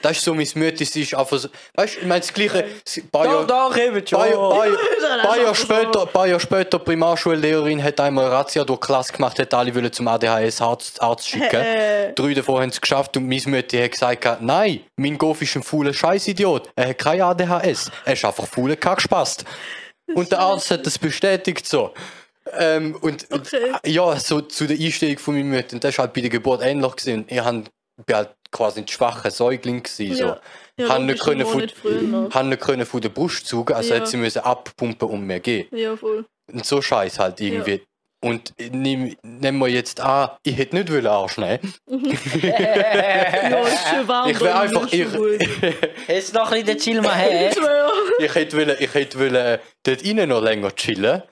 Das ist so mein Mütti, sie ist einfach so, weißt du, ich meine das Gleiche, ein paar Jahre, doch, eben paar, paar, paar Jahre später, paar Jahre später, Primarschullehrerin hat einmal Razzia durch die Klasse gemacht, hat alle wollen zum ADHS-Arzt Arzt schicken. Drei davon haben es geschafft und meine Mutter hat gesagt, nein, mein Goff ist ein fauler Scheißidiot. Er hat kein ADHS. Er ist einfach fauler Kackspast. Und der Arzt hat das bestätigt so. Ähm, und Okay. ja, so zu der Einstellung von meiner Mutter. Und das war halt bei der Geburt ähnlich. Gewesen. Und ich bin halt quasi ein schwacher Säugling. Gewesen, so. ja, ja, Haben nicht können von-. Haben nicht können von der Brust zugen, also Ja. hat sie müssen abpumpen und mehr gehen. Ja, voll. Und so scheiß halt irgendwie. Und nehm- nehmen wir jetzt an, ich hätte nicht wollen anschneiden. Ja, ist schön warm. Ich wäre drin, einfach, ist ich, schon du noch ein bisschen den Chill mal her? Ich schwör. ich hätte wollen, ich hätte wollen, äh, dort innen noch länger chillen.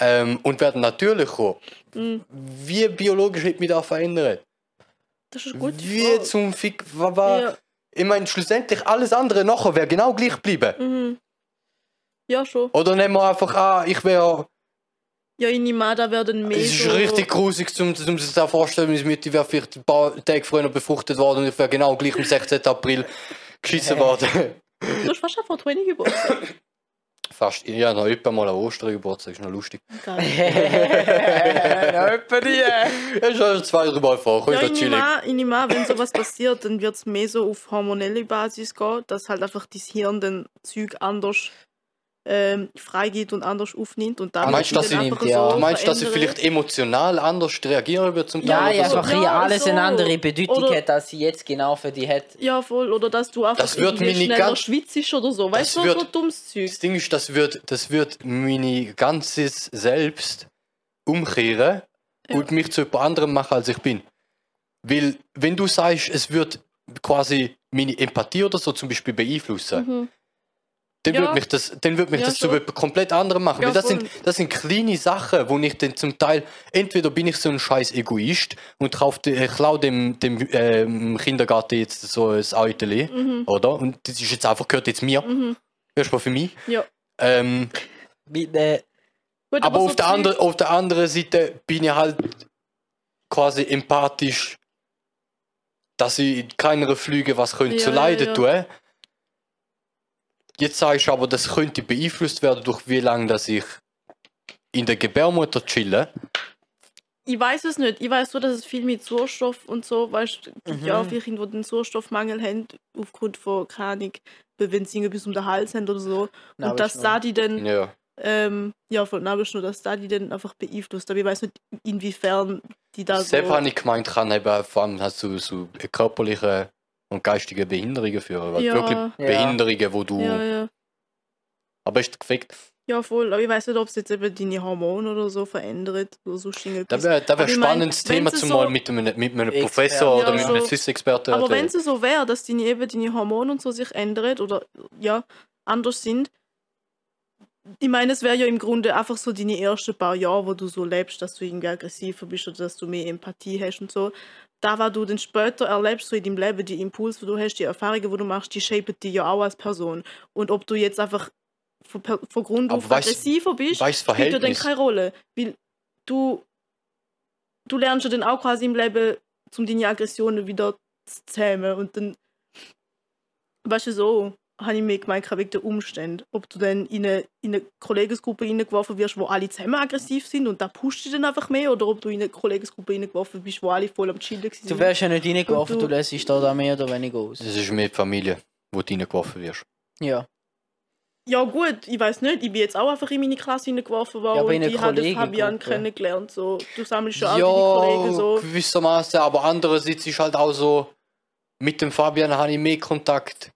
Ähm, und werden natürlich kommen. Mhm. Wie biologisch hätte mich das verändert? Das ist gute Wie Frage. zum Fick. wa- wa- Ja, Ich meine, schlussendlich alles andere nachher wäre genau gleich geblieben. mhm. ja, schon. Oder nehmen wir einfach an, ich wäre. Ja, in Nimada werden mehr Es ist richtig grusig, um, um sich das vorzustellen. Meine Mutter wäre vielleicht ein paar Tage früher befruchtet worden und ich wäre genau gleich am 16. April geschissen worden. Du hast fast vor 20 Geburtstag. Fast. Ja, noch etwa mal an Ostern Geburtstag, ist noch lustig. Geil. Ja, etwa die. Ja, ist schon zwei, drei Mal vor, Ja, ist ich nehme ich nehme an, wenn sowas passiert, dann wird es mehr so auf hormonelle Basis gehen, dass halt einfach das Hirn den Zeug anders ähm, freigibt und anders aufnimmt und dann Meinst du, wird dass sie nimmt, ja. so Meinst du, dass sie vielleicht emotional anders reagieren wird zum Ja, Teil ja, oder so? einfach Ja, hier alles so. eine andere Bedeutung Oder- hat, als sie jetzt genau für die hat. Ja, voll. Oder dass du einfach Das wird schneller ganz- schwitzt oder so. Weißt du, Das so, dummes Zeug. Das Ding ist, das wird, das wird meine ganzes Selbst umkehren Ja. und mich zu jemand anderem machen, als ich bin. Weil, wenn du sagst, es wird quasi meine Empathie oder so zum Beispiel beeinflussen, Mhm. Dann Ja. wird mich das, dann wird mich Ja, das zu jemand komplett anderem machen. Ja, Weil das voll. sind, das sind kleine Sachen, wo ich dann zum Teil, entweder bin ich so ein scheiß Egoist und kaufe, äh, klau dem, dem ähm, Kindergarten jetzt so ein Euteli, Mhm. oder? Und das ist jetzt einfach, gehört jetzt mir, Mhm. erstmal für mich. Ja. Ähm, Mit, äh, Gut, aber so auf der, andre, auf der anderen Seite bin ich halt quasi empathisch, dass ich in kleineren Flügen was könnte Ja, zu leiden ja, tun. Jetzt sagst du aber, das könnte beeinflusst werden, durch wie lange dass ich in der Gebärmutter chille. Ich weiß es nicht. Ich weiß nur, dass es viel mit Sauerstoff und so, weißt du, gibt ja auch Mhm. viele Kinder, die einen Sauerstoffmangel haben, aufgrund von, Ahnung, wenn sie irgendwie bis um den Hals haben oder so. und dass da die dann, Ja. ähm, ja, von Nabelschnur, dass da die dann einfach beeinflusst. Aber ich weiß nicht, inwiefern die da Selbst so... habe ich gemeint, kann eben vor allem hast du so körperliche und geistige Behinderungen führen. Weil Ja. Wirklich Ja. Behinderungen, wo du. Ja, ja. Aber ist gefickt. Ja, voll. Aber ich weiß nicht, ob es jetzt eben deine Hormone oder so verändert oder so Das irgendetwas. wäre wär Aber ein mein, spannendes wenn Thema, zumal so- mit einem, mit einem. Professor oder Ja, mit so. einem Swiss-Experten Aber wenn es so wäre, dass deine, eben deine Hormone und so sich ändern oder ja, anders sind, ich meine, es wäre ja im Grunde einfach so deine ersten paar Jahre, wo du so lebst, dass du irgendwie aggressiver bist oder dass du mehr Empathie hast und so. Da, was du dann später erlebst, so in deinem Leben, die Impulse, die du hast, die Erfahrungen, die du machst, die shapen dich ja auch als Person. Und ob du jetzt einfach von, von Grund auf aggressiver bist, spielt ja dann keine Rolle. Weil du, du lernst ja dann auch quasi im Leben, um deine Aggressionen wieder zu zähmen. Und dann, weißt du, so habe ich mir gemeint, wegen der Umstände. Ob du dann in eine, in eine Kollegensgruppe reingeworfen wirst, wo alle zusammen aggressiv sind und da pusht dich dann einfach mehr, oder ob du in eine Kollegensgruppe reingeworfen bist, wo alle voll am Chillen waren. Du wärst ja nicht reingeworfen, du du- lässt dich da mehr oder weniger aus. Das ist mehr die Familie, wo du reingeworfen wirst. Ja. Ja gut, ich weiß nicht, ich bin jetzt auch einfach in meine Klasse hineingeworfen worden Ja, und ich habe den Kollegengruppe. Fabian kennengelernt. So. Du sammelst schon auch deine Kollegen Ja, so. gewissermaßen, aber andererseits ist halt auch so, mit dem Fabian habe ich mehr Kontakt.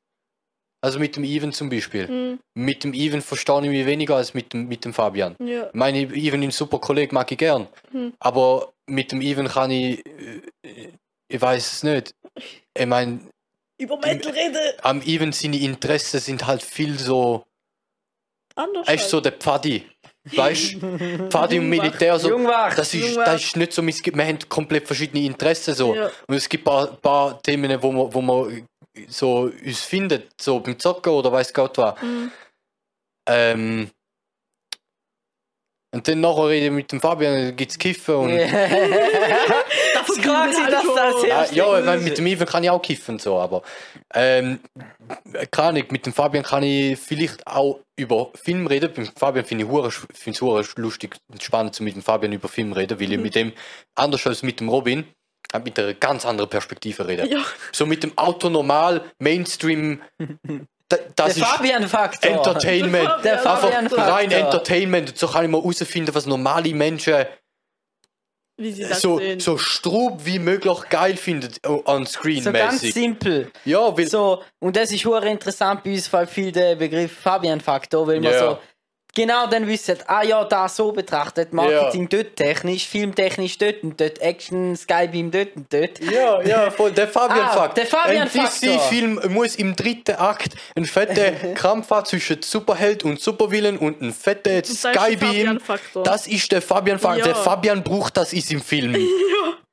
Also mit dem Even zum Beispiel. Hm, Mit dem Even verstehe ich mich weniger als mit dem, mit dem Fabian. ja. Ich meine, Even ist ein super Kollege, mag ich gern. Hm. Aber mit dem Even kann ich. äh, Ich weiß es nicht. Ich meine, Über Metal reden. am Even seine Interessen sind halt viel so. Anders. Er ist so halt. der Pfadi. Weißt du? Pfadi und Militär. So, Jungwach! das, ist, Jungwach. das ist nicht so. Wir wir haben komplett verschiedene Interessen. So. Ja. Und es gibt ein paar, paar Themen, wo man, wo man so uns findet, so beim Zocken oder weiß Gott was. Hm. Ähm, und dann nachher rede ich mit dem Fabian, gibt es Kiffen und. Das fragt sie, dass das Ja, erst ja ich meine, mit dem Ivan kann ich auch kiffen, so, aber ähm, keine Ahnung, mit dem Fabian kann ich vielleicht auch über Film reden. Beim Fabian finde ich es lustig und spannend, so mit dem Fabian über Film reden, weil ich Mhm. mit dem, anders als mit dem Robin, halt mit einer ganz anderen Perspektive rede. Ja, So mit dem Autonormal, Mainstream, da, Der das ist Fabian-Faktor! Entertainment. Der Der Einfach Fabian-Faktor! rein Entertainment. So kann ich mal herausfinden, was normale Menschen wie sie das so, sehen. so strub wie möglich geil finden äh, on screen So ganz mäßig. simpel. Ja, weil So, und das ist hure interessant bei uns, weil viel der Begriff Fabian-Faktor, weil man Ja. so genau dann wissen, ah ja, da so betrachtet, Marketing dort technisch, filmtechnisch dort und dort, Action, Skybeam dort und dort. Ja, ja, voll. Der Fabian-Fakt. Ah, der Fabian-Faktor. Ein DC-Film muss im dritten Akt einen fetten Kampf haben zwischen Superheld und Supervillain und einen fetten Und da ist der Skybeam. Fabian-Faktor. Das ist der Fabian-Fakt. Ja. Der Fabian braucht das ist im Film.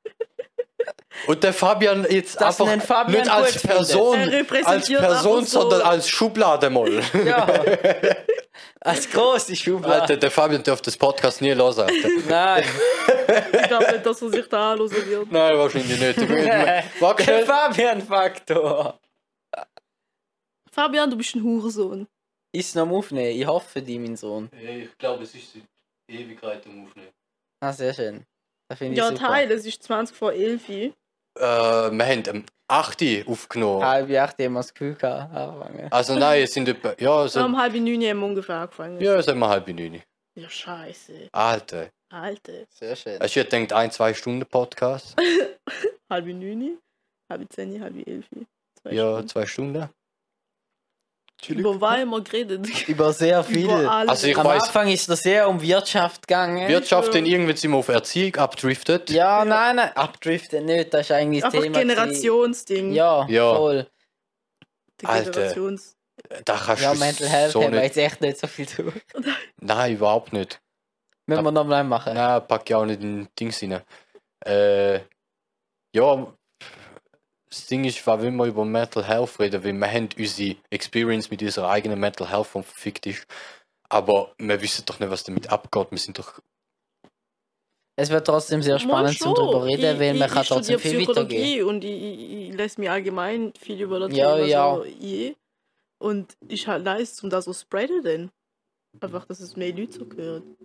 Und der Fabian jetzt Dass einfach Fabian nicht als. Person, Er als Person, so- sondern als Schublade mal. Ja. Als große Schublade. Alter, der Fabian darf das Podcast nie. Alter. Nein, Ich glaube nicht, dass er sich da anhören wird. Nein, wahrscheinlich nicht. Der. Fabian-Faktor. Fabian, du bist ein Hurensohn. Ist noch am Aufnehmen, ich hoffe die, mein Sohn. Ich glaube, es ist Ewigkeit um Aufnehmen. Ah, sehr schön. Das Ja, super. Teil, es ist 20 vor 11 Uhr. Äh, wir haben am 8. aufgenommen. Halb acht haben wir das Gefühl gehabt, anfangen. Also nein, es sind etwa, ja, so, Um halb neun haben wir ungefähr angefangen. ja, es sind wir halb neun. Ja, scheiße. Alter. Alter. Sehr schön. Du jetzt gedacht, ein, zwei Stunden Podcast? Halb neun, halb zehn, halb elf. Zwei Ja, Stunden. zwei Stunden. Über wir geredet? Über sehr viel. Über. Also ich Am weiß- Anfang ist es sehr um Wirtschaft gegangen. Wirtschaft, Ja. dann irgendwann sind wir auf Erziehung abdriftet. ja, nein, nein, abdriften nicht, das ist eigentlich das Einfach Thema. Generationsding. Ja, Ja. voll. Die Alter. Generations. Da kannst Ja, du Mental Health so haben wir nicht. jetzt echt nicht so viel zu. Nein, überhaupt nicht. Müssen wir nochmal machen. Nein, pack ich auch nicht in Dings rein. Äh, ja, das Ding ist, weil wenn wir über Mental Health reden, weil wir haben unsere Experience mit unserer eigenen Mental Health, die verfickt ist. Aber wir wissen doch nicht, was damit abgeht. Wir sind doch. Es wird trotzdem sehr spannend zum schon. darüber reden, Ich- weil man ich- kann ich trotzdem viel weitergehen. Psychologie und ich, ich, ich lese mir allgemein viel über das Ja, Thema ja. so je. Und ist halt nice, um das so zu spreaden. Einfach, dass es mehr Leute so hören.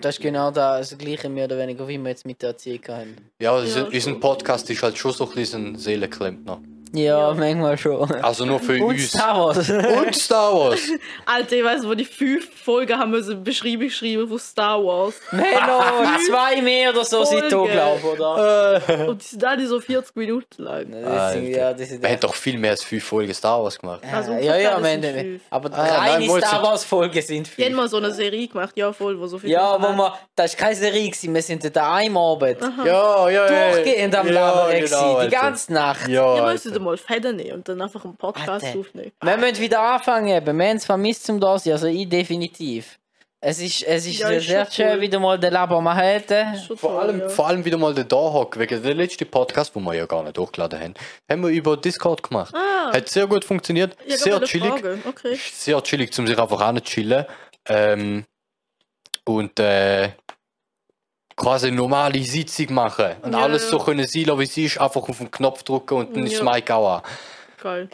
Das ist genau das Gleiche mehr oder weniger, wie wir jetzt mit der Erziehung haben. Ja, Ja, unser, Podcast ist halt schon so ein bisschen ein Seelenklempner. Ja, Ja. manchmal schon. Also nur für Und uns. Star Wars. Und Star Wars. Alter, ich weiß, wo die fünf Folgen haben müssen Beschreibung schreiben von Star Wars. Noch zwei mehr oder so sind da, glaube ich, oder? Und die sind alle so 40 Minuten lang. Das sind, ja, das sind wir haben doch viel mehr als fünf Folgen Star Wars gemacht. Also ja, ja, fünf. aber Ah, reine nein, Star Wars Folgen sind Die haben mal so eine Serie gemacht, ja voll, wo so viel Ja, wo wir, das war keine Serie, gewesen, wir sind da am Abend Ja, ja, ja. durchgehend am ja, Labern, genau, die ganze Nacht. Ja, Ihr Alter. müsstet mal Fäden nehmen und dann einfach einen Podcast Alter. aufnehmen. Wir müssen wieder anfangen, eben. wir haben es vermisst zum da sein, also ich definitiv. Es ist, es ist Ja, ist sehr schön, cool. wieder mal den Laber machen hätten. Schon Vor toll, allem, ja. vor allem wieder mal den Dahok, wegen der letzten Podcast, wo wir ja gar nicht hochgeladen haben, haben wir über Discord gemacht. Ah, Hat sehr gut funktioniert, ja, sehr chillig. Okay. Sehr chillig, zum sich einfach anzuschauen. Ähm, und äh, quasi normale Sitzung machen. Und Ja, alles ja. so können sein lassen, wie es ist, einfach auf den Knopf drücken und dann ist Ja. das Mic auch an. Geil.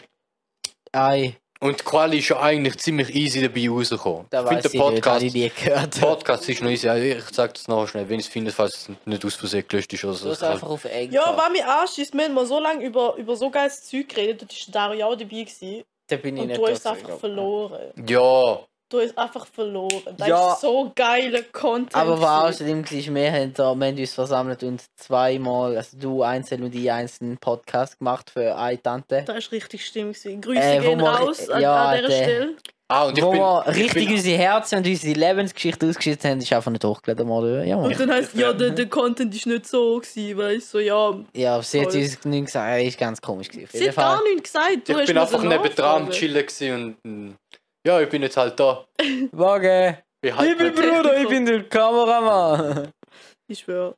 Ei, Und die Quali ist ja eigentlich ziemlich easy dabei rausgekommen. da ich finde der ich nicht, Podcast, ich nie gehört. Podcast ist noch easy. Ich sag das nachher schnell, wenn ich es finde, falls es nicht aus Versehen gelöscht ist oder Du so. hast einfach auf Enker. Ja, war mir Arsch ist, wir haben so lange über, über so geiles Zeug geredet, da war Dario auch dabei gewesen, Da bin ich und nicht du hast dazu einfach verloren. Ja, Du hast einfach verloren. Das Ja. ist so geiler Content. Aber was gewesen. außerdem war, wir haben, da, wir haben uns versammelt und zweimal, also du einzeln und ich einzeln Podcast gemacht für eine Tante. Das ist richtig. Gewesen. Grüße Äh, gehen wir- raus an, ja, an dieser der- Stelle. ah, und wo bin, wir ich richtig bin, unsere Herzen und unsere Lebensgeschichte ausgeschüttet haben, ist einfach nicht hochgeladen worden. Ja, Und dann heisst ja, der, der Content ist nicht so gewesen, weißt du, so, ja. ja sie hat uns nicht gesagt, er ist ganz komisch gewesen. Sie hat gar nichts gesagt. Du ich hast bin einfach nebendran am. Chillen gewesen und mm, ja, ich bin jetzt halt da. Morgen! Ich halt Ich bin Bruder, ich bin der Kameramann! Ich schwöre.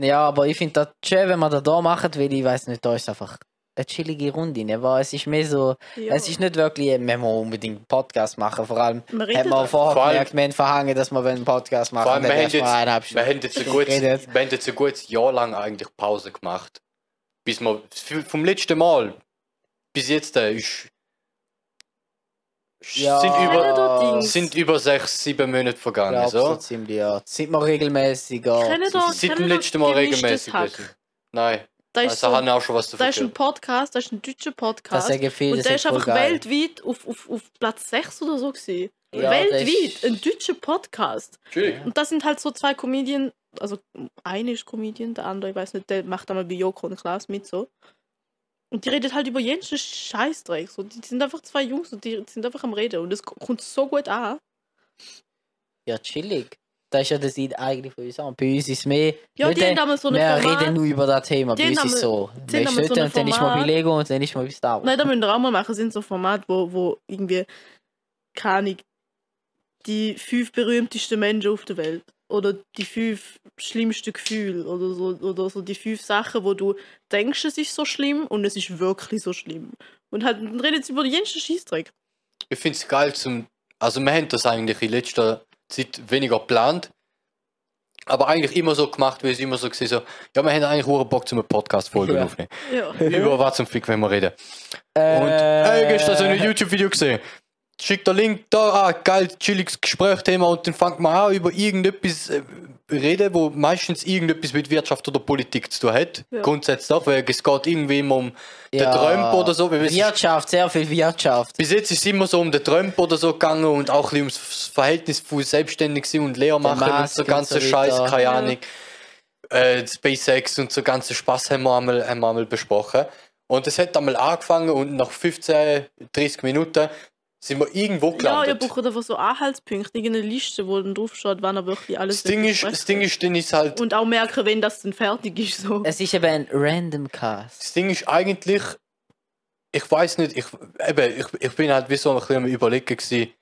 Ja, aber ich finde das schön, wenn wir das da machen, weil ich weiß nicht, da ist einfach eine chillige Runde. Ne? Weil Es ist mehr so, Ja. es ist nicht wirklich, wir müssen unbedingt einen Podcast machen. Vor allem Man hat man einfach. vorher Vor gemerkt, wir haben verhangen, dass wir einen Podcast machen. Vor allem, dann wir haben, jetzt, wir haben jetzt ein gutes, wir haben jetzt ein gutes Jahr lang eigentlich Pause gemacht. Bis wir, vom letzten Mal bis jetzt äh, ist, Ja, sind, über, sind über sechs, sieben Monate vergangen. glaub, so So. ziemlich, ja. Sind wir regelmäßiger. Canada- Seit dem letzten Mal regelmäßig. Nein, Da ist, also so, haben auch schon was da davon ist ein. Podcast, das ist ein deutscher Das Podcast. sagen viele, Und das der ist einfach geil. weltweit auf, auf, auf Platz 6 oder so gewesen. Ja, das weltweit, ein deutscher Podcast. Entschuldigung. Und das sind halt so zwei Comedien, also eine ist Comedian, der andere, ich weiß nicht, der macht einmal bei Joko und Klaas mit so. Und die redet halt über jeden Scheißdreck. So. Die sind einfach zwei Jungs und die sind einfach am Reden. Und es kommt so gut an. Ja, chillig. Das ist ja das Lied eigentlich von uns an. Bei uns ist es mehr. Ja, die haben der- damals so eine wir Format. reden nur über das Thema. Die Bei uns ist es so. die haben so und dann ist man bei. Lego und dann ist man bei Star Wars. Nein, da müssen wir auch mal machen. sind so Formate, wo, wo irgendwie, keine die fünf berühmtesten Menschen auf der Welt. Oder die fünf schlimmsten Gefühle. Oder so, oder so die fünf Sachen, wo du denkst, es ist so schlimm und es ist wirklich so schlimm. Und halt, dann redet sie über den jensten Scheißdreck. Ich finde es geil zum. Also, wir haben das eigentlich in letzter Zeit weniger geplant. Aber eigentlich immer so gemacht, wie es immer so gesehen so. Ja, wir haben eigentlich auch Bock zum Podcast-Folge Ja. aufnehmen. Ja. Über was zum Fick, wenn wir reden. Äh, Und ey, gestern so ein YouTube-Video gesehen. Schickt der Link da, ah, geil, chilliges Gesprächsthema und dann fängt man an über irgendetwas äh, reden, wo meistens irgendetwas mit Wirtschaft oder Politik zu tun hat. Ja. Grundsätzlich doch, weil es geht irgendwie immer um den Ja. Trump oder so. Weil es ist- Wirtschaft, sehr viel Wirtschaft. bis jetzt ist es immer so um den Trump oder so gegangen und auch ein bisschen ums Verhältnis von selbstständig sein und Lehrer machen und so ganze so Scheiß, keine Ja. Ahnung. Äh, SpaceX und so ganze Spaß haben wir einmal, haben wir einmal besprochen. Und es hat einmal angefangen und nach 15, 30 Minuten sind wir irgendwo Ja, ihr gelandet. braucht einfach so Anhaltspunkte, irgendeine Liste, wo dann drauf steht, wann er wirklich alles das, Ding ist, das Ding ist, dann ist halt, Und auch merken, wenn das dann fertig ist. So. Es ist eben ein Random Cast. das Ding ist eigentlich, ich weiß nicht, ich, eben, ich, ich bin halt wie so ein bisschen am überlegen gewesen,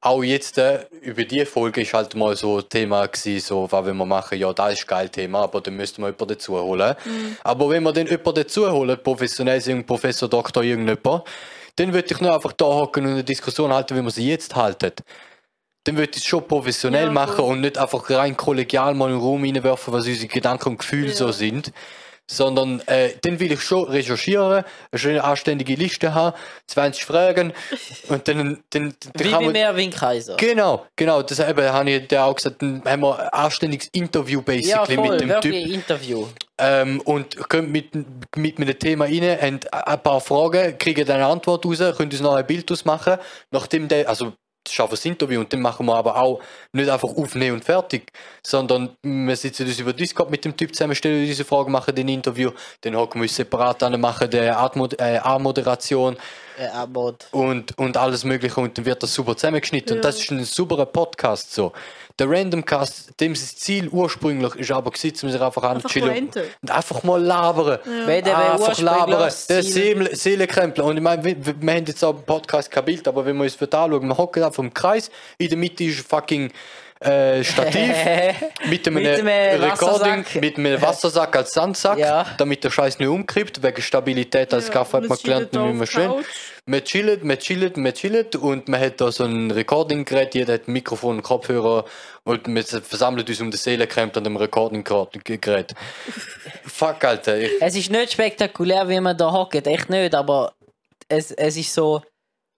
auch jetzt äh, über die Folge ist halt mal so ein Thema gewesen, so, was wenn wir machen, ja, das ist ein geiles Thema, aber dann müssten wir jemanden dazu holen. Mhm. Aber wenn wir dann jemanden dazu holen, professionell sind, Professor, Doktor, irgendjemand, dann würde ich nur einfach da hocken und eine Diskussion halten, wie wir sie jetzt halten. Dann würde ich es schon professionell Ja, machen und nicht einfach rein kollegial mal in den Raum reinwerfen, was unsere Gedanken und Gefühle Ja. so sind. Sondern äh, dann will ich schon recherchieren, eine schöne anständige Liste haben, 20 Fragen und dann, dann, dann Wie bei Merwin Kaiser. Genau, genau, das eben, habe ich dir auch gesagt, dann haben wir ein anständiges Interview Ja, basically voll, mit dem Typ. Interview. Ähm, und könnt mit, mit einem Thema rein, haben ein paar Fragen, kriegen dann eine Antwort raus, könnt uns noch ein Bild ausmachen. Nachdem der, also einfach das Interview und dann machen wir aber auch nicht einfach aufnehmen und fertig, sondern wir sitzen uns über Discord mit dem Typ zusammen, stellen diese Fragen, machen den Interview, dann hocken wir uns separat an, machen die Art äh, A-Moderation äh, aber und, und alles mögliche und dann wird das super zusammengeschnitten Ja. und das ist ein sauberer Podcast so. Der Randomcast, dem sein Ziel ursprünglich ist aber gewesen, um sich einfach Pointe. und einfach mal labern. wenn der Einfach labern, das der Ziel- Seele, Seelenkrempler. Und ich meine, wir, wir haben jetzt auch im Podcast kein Bild, aber wenn wir uns für da anschauen, wir hocken einfach im Kreis, in der Mitte ist fucking äh, Stativ mit einem, Mit einem Recording, Wassersack. mit einem Wassersack als Sandsack, Ja. damit der Scheiß nicht umkippt, wegen Stabilität als Kaffee hat man gelernt, nicht mehr schön. Man chillt, man chillt, man chillt und man hat da so ein Recording-Gerät, jeder hat ein Mikrofon, einen Kopfhörer und wir versammelt uns um den Seelenkrempel an dem Recording-Gerät. Fuck, Alter. Ich, Es ist nicht spektakulär, wie man da hockt, echt nicht, aber es, es ist so.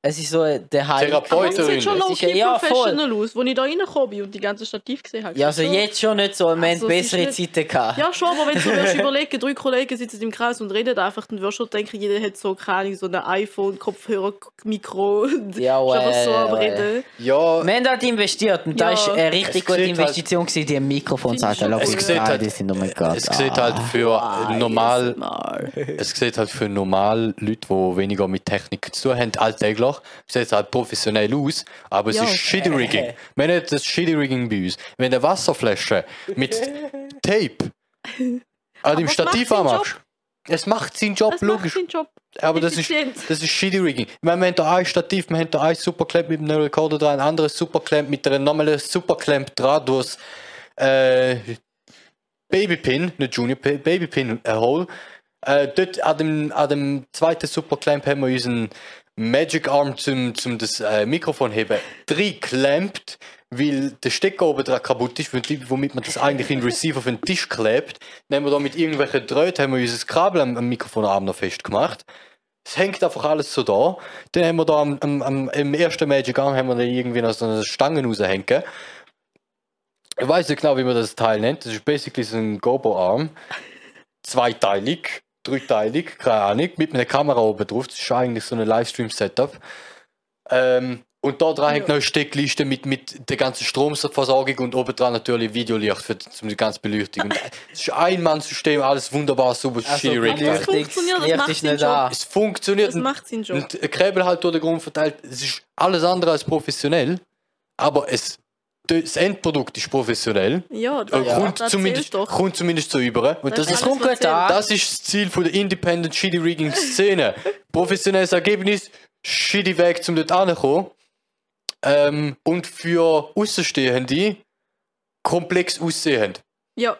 Es ist so der Hype. Therapeut. Aber es sieht schon Es ist low-key ja- ja, voll. professional aus, wo ich da reingekommen bin und die ganze Stativ gesehen habe. Ja, also So- jetzt schon nicht so, wir haben Also, es ist bessere nicht- Zeiten gehabt. Ja, schon, aber wenn du so überlegen, drei Kollegen sitzen im Kreis und reden einfach, dann wirst du schon denken, jeder hat so, keine so ein iPhone, Kopfhörer, Mikro und Ja, ist einfach so well, am well. Reden. ja, Wir haben halt investiert und Ja. das war eine richtig Es gute sieht Investition, gewesen, die Mikrofon Finde ich sagt, schon es sieht halt- es sieht ah. halt für normal, Mal. es sieht halt für normal Leute, die weniger mit Technik zu tun haben, alltäglich, sieht halt professionell aus, aber es Ja. ist Shitty Rigging. Wir haben nicht das Shitty Rigging bei uns. Wenn eine Wasserflasche mit Tape an dem es Stativ anmachst, es macht seinen Job, macht logisch. seinen Job. Aber das ist, das ist Shitty Rigging. Ich meine, wir haben da ein Stativ, wir haben da ein Superclamp mit einem Rekorder dran, ein anderes Superclamp mit einer normalen Superclamp dran durch äh, Babypin, nicht Junior, Ba- Babypin Hole. Äh, dort an dem, an dem zweiten Superclamp haben wir unseren Magic Arm zum, zum das äh, Mikrofon heben geklemmt, weil der Stecker oben dran kaputt ist, womit man das eigentlich in Receiver auf den Tisch klebt. Dann haben wir da mit irgendwelchen Drähten haben wir unser Kabel am, am Mikrofonarm noch festgemacht. Es hängt einfach alles so da. Dann haben wir da am, am, am, im ersten Magic Arm haben wir dann irgendwie noch so eine Stange raushängen. Ich weiß nicht genau, wie man das Teil nennt. Das ist basically so ein GoPro-Arm. Zweiteilig, dreiteilig, keine Ahnung, mit einer Kamera oben drauf. Das ist eigentlich so ein Livestream-Setup. Ähm, und da dran hängt noch eine Steckliste mit, mit der ganzen Stromversorgung und oben dran natürlich Videolicht für zum die ganze Beleuchtung. Und Es ist ein Mann-System, alles wunderbar, super Also. Aber es funktioniert, das Licht macht nicht da. Es funktioniert. Das macht seinen Job. Und ein Krebel halt durch den Grund verteilt. Es ist alles andere als professionell, aber es, das Endprodukt ist professionell. Ja, Äh, das, kommt, das zumindest, doch. kommt zumindest so über. Und das, Das ist, ist kommt gut an. das ist das Ziel von der Independent Shitty Rigging Szene. Professionelles Ergebnis, shitty Weg zum dort ankommen. Ähm, und für Außenstehende komplex aussehend. Ja,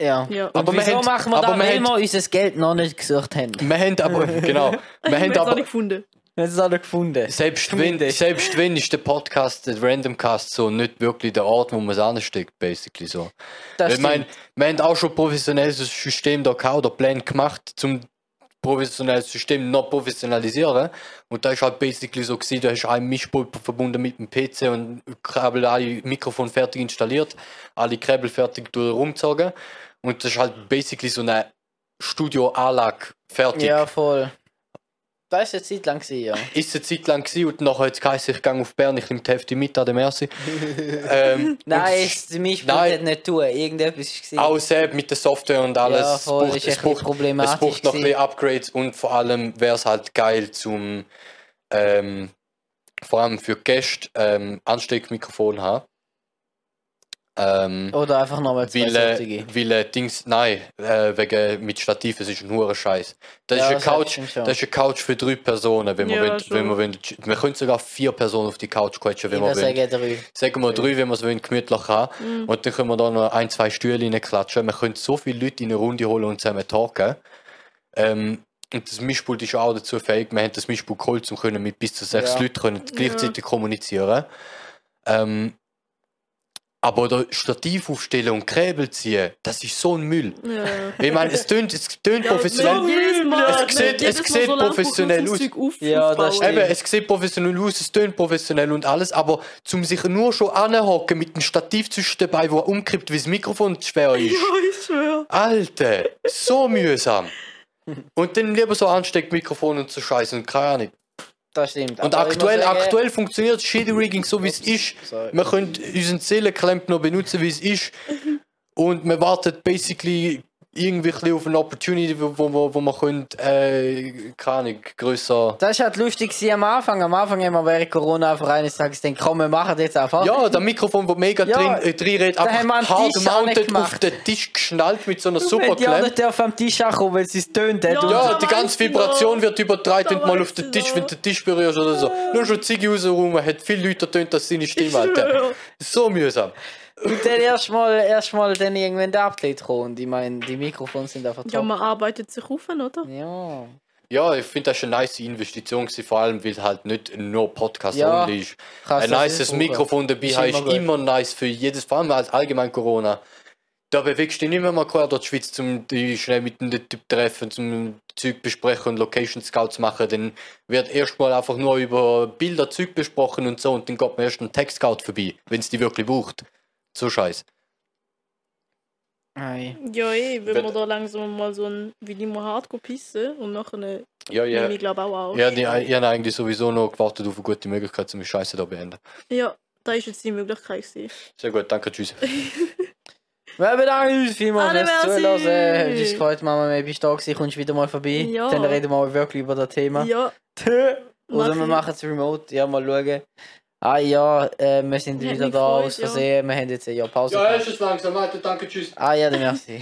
Ja. ja. Aber wir wieso haben- machen wir aber das, wir weil haben- wir unser Geld noch nicht gesucht haben? Wir haben aber, genau, wir haben aber, nicht gefunden. Wir haben es nicht gefunden. Selbst wenn, selbst wenn ist der Podcast, der Randomcast, so nicht wirklich der Ort, wo man es ansteckt, basically so. Das Ich meine, wir haben auch schon professionelles System da gehabt oder Plan gemacht, zum professionelles System noch professionalisieren. Und da ist halt basically so gewesen, da hast ein Mischpult verbunden mit dem PC und Kabel, alle Mikrofon fertig installiert, alle Kabel fertig durch rumgezogen. Und das ist halt basically so eine Studio-Anlage fertig. Ja, voll. Das war eine Zeit lang, ja. Ist eine Zeit lang gewesen und nachher es geheißen, ich gehe auf Bern, ich nehme die Hälfte mit an der Merci. ähm, Nein, es ist mich Nein. nicht tun. Irgendetwas war. auch selbst mit der Software und alles. Ja, es voll, braucht, ist es braucht, problematisch es braucht noch ein bisschen Upgrades und vor allem wäre es halt geil zum ähm, vor allem für Gäste ähm, Ansteckmikrofon haben. Ähm, Oder einfach nochmal zwei weil, weil Dings, nein, äh, wegen mit Stativ, es ist ein hoher Scheiß. Das, Ja, ist eine das Couch, das ist eine Couch für drei Personen, wenn wir Ja, wollen, schon. wenn wir wollen. Wir können sogar vier Personen auf die Couch quetschen, wenn Ich wir würde wollen. sagen drei. Sagen wir drei, wenn wir es wollen, gemütlich haben. Mhm. Und dann können wir da noch ein, zwei Stühle reinklatschen. Wir können so viele Leute in eine Runde holen und zusammen talken. Ähm, und das Mischpult ist auch dazu fähig. Wir haben das Mischpult geholt, um können mit bis zu sechs Ja. Leuten können gleichzeitig kommunizieren. Ähm, aber der Stativ aufstellen und Kabel ziehen, das ist so ein Müll. Ja. Ich meine, es tönt, es tönt Ja, professionell. Mal- Es sieht- es sieht so professionell aus. auf- Ja, das stimmt. Eben, es sieht professionell aus, es tönt professionell und alles, aber zum sich nur schon anhocken mit einem Stativ zwischen dabei, wo er umkippt, wie das Mikrofon zu schwer ist. Ja, ich schwöre. Alter, so mühsam. Und dann lieber so Ansteckmikrofon und so Scheiße und keine Ahnung. Das stimmt. Und Aber aktuell, aktuell funktioniert das Shitty Rigging so wie es ist. Sorry. Wir können unseren Seelenklemp noch benutzen, wie es ist. Und wir warten basically irgendwie ein auf eine Opportunity, wo, wo, wo, man könnte, äh, keine Ahnung, grösser. Das war halt lustig gewesen am Anfang. Am Anfang haben wir während Corona einfach eines Tages gedacht, komm, wir machen das jetzt einfach. Ja, der Mikrofon, wo mega Ja, drin, äh, drin redet, da haben wir einfach hard Tisch mounted auf den Tisch geschnallt mit so einer Wenn super die anderen dürfen am Tisch ankommen, weil sie es tönt. Ja, Ja, die ganze Vibration noch. wird übertragen, wenn du mal auf den Tisch, wenn du den Tisch berührst oder so. Nur schon Ziggy rausrum, hat viele Leute ertönt, dass seine Stimme hat. So mühsam. Und dann erstmal erst mal dann irgendwann der Update kommen. Und ich meine, die Mikrofone sind einfach top. Ja, man arbeitet sich auf, oder? ja. Ja, ich finde das schon eine nice Investition, gewesen, vor allem weil es halt nicht nur Podcast Ja, only ist. Ein nices brauchen. Mikrofon dabei Ist immer ist gut. immer nice für jedes, vor allem als allgemein Corona. Da bewegst du dich nicht mehr mal quer durch die Schweiz, um dich schnell mit dem Typ treffen, zum Zeug besprechen und Location Scouts machen. Dann wird erstmal einfach nur über Bilder Zeug besprochen und so und dann geht man erst einen Text Scout vorbei, wenn es die wirklich braucht. So scheiß. Ei. Ja, eh, wenn Wenn- wir da langsam mal so ein, wie die mal hardcore pissen und nachher eine, Ja, ja. ich glaube auch auch. Ja, die, ich habe eigentlich sowieso noch gewartet auf eine gute Möglichkeit, um die Scheiße da beenden. Ja, da ist jetzt die Möglichkeit gewesen. Sehr gut, danke, tschüss. Wir bedanken uns vielmals fürs. Zuhören. Uns gefreut, Mama, maybe bist du da gewesen, kommst wieder mal vorbei. Ja. Dann reden wir mal wirklich über das Thema. Ja, Oder wir Mach ich. machen es remote. Ja, mal schauen. Ah ja, äh, wir sind wieder da aus ja. Versehen. Wir haben jetzt ein Jahr Pause. Ja, ist es langsam, Alter, danke, tschüss. Ah ja, dann merci.